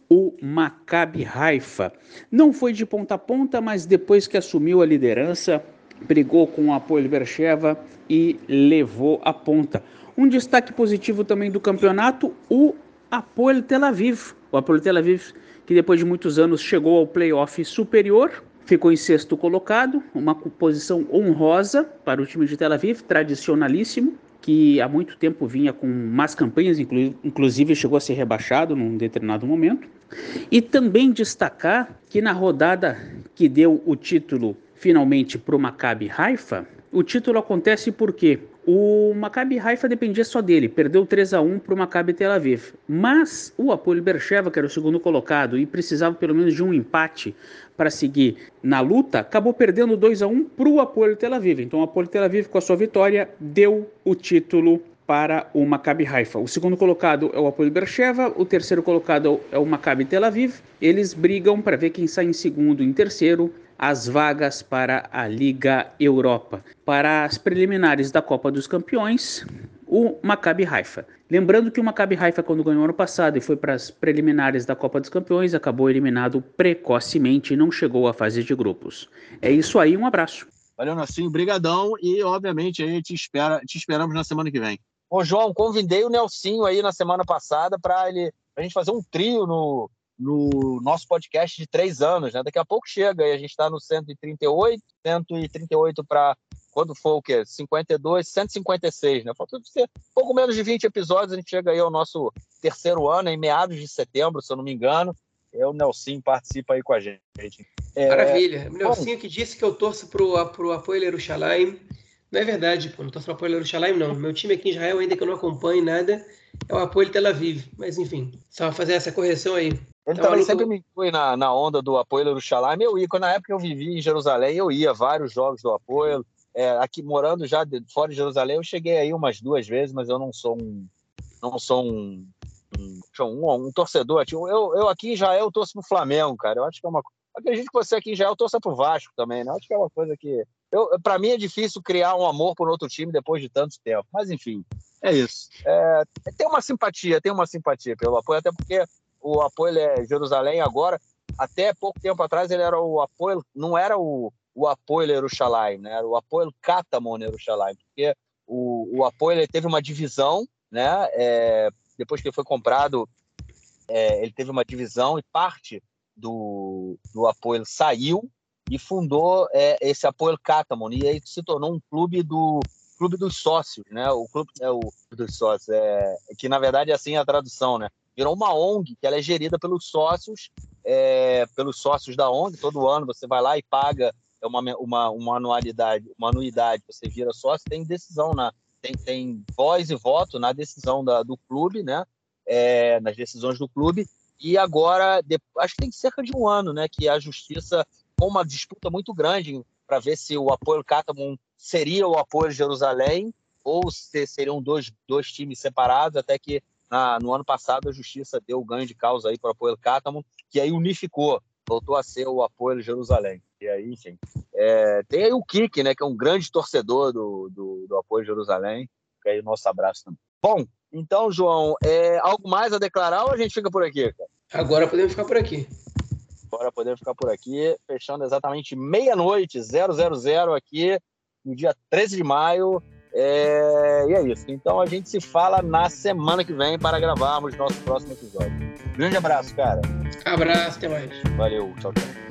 o Maccabi Haifa. Não foi de ponta a ponta, mas depois que assumiu a liderança, brigou com o Apoel Bercheva e levou a ponta. Um destaque positivo também do campeonato, o Apoel Tel Aviv. O Apoel Tel Aviv, que depois de muitos anos chegou ao playoff superior, ficou em sexto colocado, uma posição honrosa para o time de Tel Aviv, tradicionalíssimo que há muito tempo vinha com más campanhas, inclusive chegou a ser rebaixado num determinado momento. E também destacar que na rodada que deu o título finalmente para o Maccabi Haifa, o título acontece porque o Maccabi Haifa dependia só dele, perdeu 3 a 1 para o Maccabi Tel Aviv. Mas o Apoel Bercheva, que era o segundo colocado e precisava pelo menos de um empate para seguir na luta, acabou perdendo 2 a 1 para o Apoel Tel Aviv. Então o Apoel Tel Aviv, com a sua vitória, deu o título para o Maccabi Haifa. O segundo colocado é o Apoel Bercheva, o terceiro colocado é o Maccabi Tel Aviv. Eles brigam para ver quem sai em segundo e em terceiro as vagas para a Liga Europa. Para as preliminares da Copa dos Campeões, o Maccabi Haifa. Lembrando que o Maccabi Haifa, quando ganhou ano passado e foi para as preliminares da Copa dos Campeões, acabou eliminado precocemente e não chegou à fase de grupos. É isso aí, um abraço. Valeu, Nassim, brigadão e, obviamente, a gente espera, te esperamos na semana que vem. Ô, João, convidei o Nelsinho aí na semana passada para ele a gente fazer um trio no, no nosso podcast de três anos, né? Daqui a pouco chega e a gente está no 138, 138 para quando for o quê? 52, 156, né? Falta pouco menos de 20 episódios, a gente chega aí ao nosso terceiro ano, em meados de setembro, se eu não me engano. É o Nelson participa aí com a gente. É... Maravilha. O Nelson que disse que eu torço pro, pro Apoio Jerusalém. Não é verdade, pô. Não torço pro Apoio Jerusalém, não. Meu time aqui em Israel, ainda que eu não acompanhe nada, é o Apoio Tel Aviv. Mas enfim, só fazer essa correção aí. Ele também sempre me inclui na, na onda do Apoio Jerusalém. Eu ia, quando na época eu vivi em Jerusalém, eu ia vários jogos do Apoio. É, aqui morando já de, fora de Jerusalém, eu cheguei aí umas duas vezes, mas eu não sou um, não sou um, um, um, um torcedor. Tipo, eu, eu aqui já eu torço pro Flamengo, cara. Eu acho que é uma acredito que você aqui já eu torça pro Vasco também, né? Acho que é uma coisa que eu, para mim é difícil criar um amor por outro time depois de tanto tempo. Mas enfim, é isso. É, tem uma simpatia, tem uma simpatia pelo apoio, até porque o apoio é Jerusalém agora. Até pouco tempo atrás ele era o apoio, não era o o Apoio Yerushalayim, né? o Apoio Katamon Yerushalayim, porque o, o Apoio ele teve uma divisão, né? É, depois que ele foi comprado, é, ele teve uma divisão e parte do, do Apoio saiu e fundou é, esse Apoio Katamon, e aí se tornou um clube do clube dos sócios, né? O clube é o dos sócios, é, que na verdade é assim a tradução, né? Virou uma ONG que ela é gerida pelos sócios, é, pelos sócios da ONG. Todo ano você vai lá e paga é uma, uma, uma anualidade, uma anuidade, você vira sócio, tem decisão na tem, tem voz e voto na decisão da, do clube, né? É, nas decisões do clube. E agora, de, acho que tem cerca de um ano, né? Que a justiça, uma disputa muito grande para ver se o apoio Catamon seria o apoio Jerusalém ou se seriam dois, dois times separados, até que na, no ano passado a justiça deu ganho de causa aí para o apoio Catamon, que aí unificou, voltou a ser o apoio Jerusalém. E aí, enfim. É, tem aí o Kik, né, que é um grande torcedor do, do, do Apoio Jerusalém. Fica aí o nosso abraço também. Bom, então, João, é, algo mais a declarar ou a gente fica por aqui, cara? Agora podemos ficar por aqui. Agora podemos ficar por aqui, fechando exatamente meia-noite, 000 aqui, no dia 13 de maio. É... E é isso. Então a gente se fala na semana que vem para gravarmos nosso próximo episódio. Grande abraço, cara. Abraço, até mais. Valeu, tchau, tchau.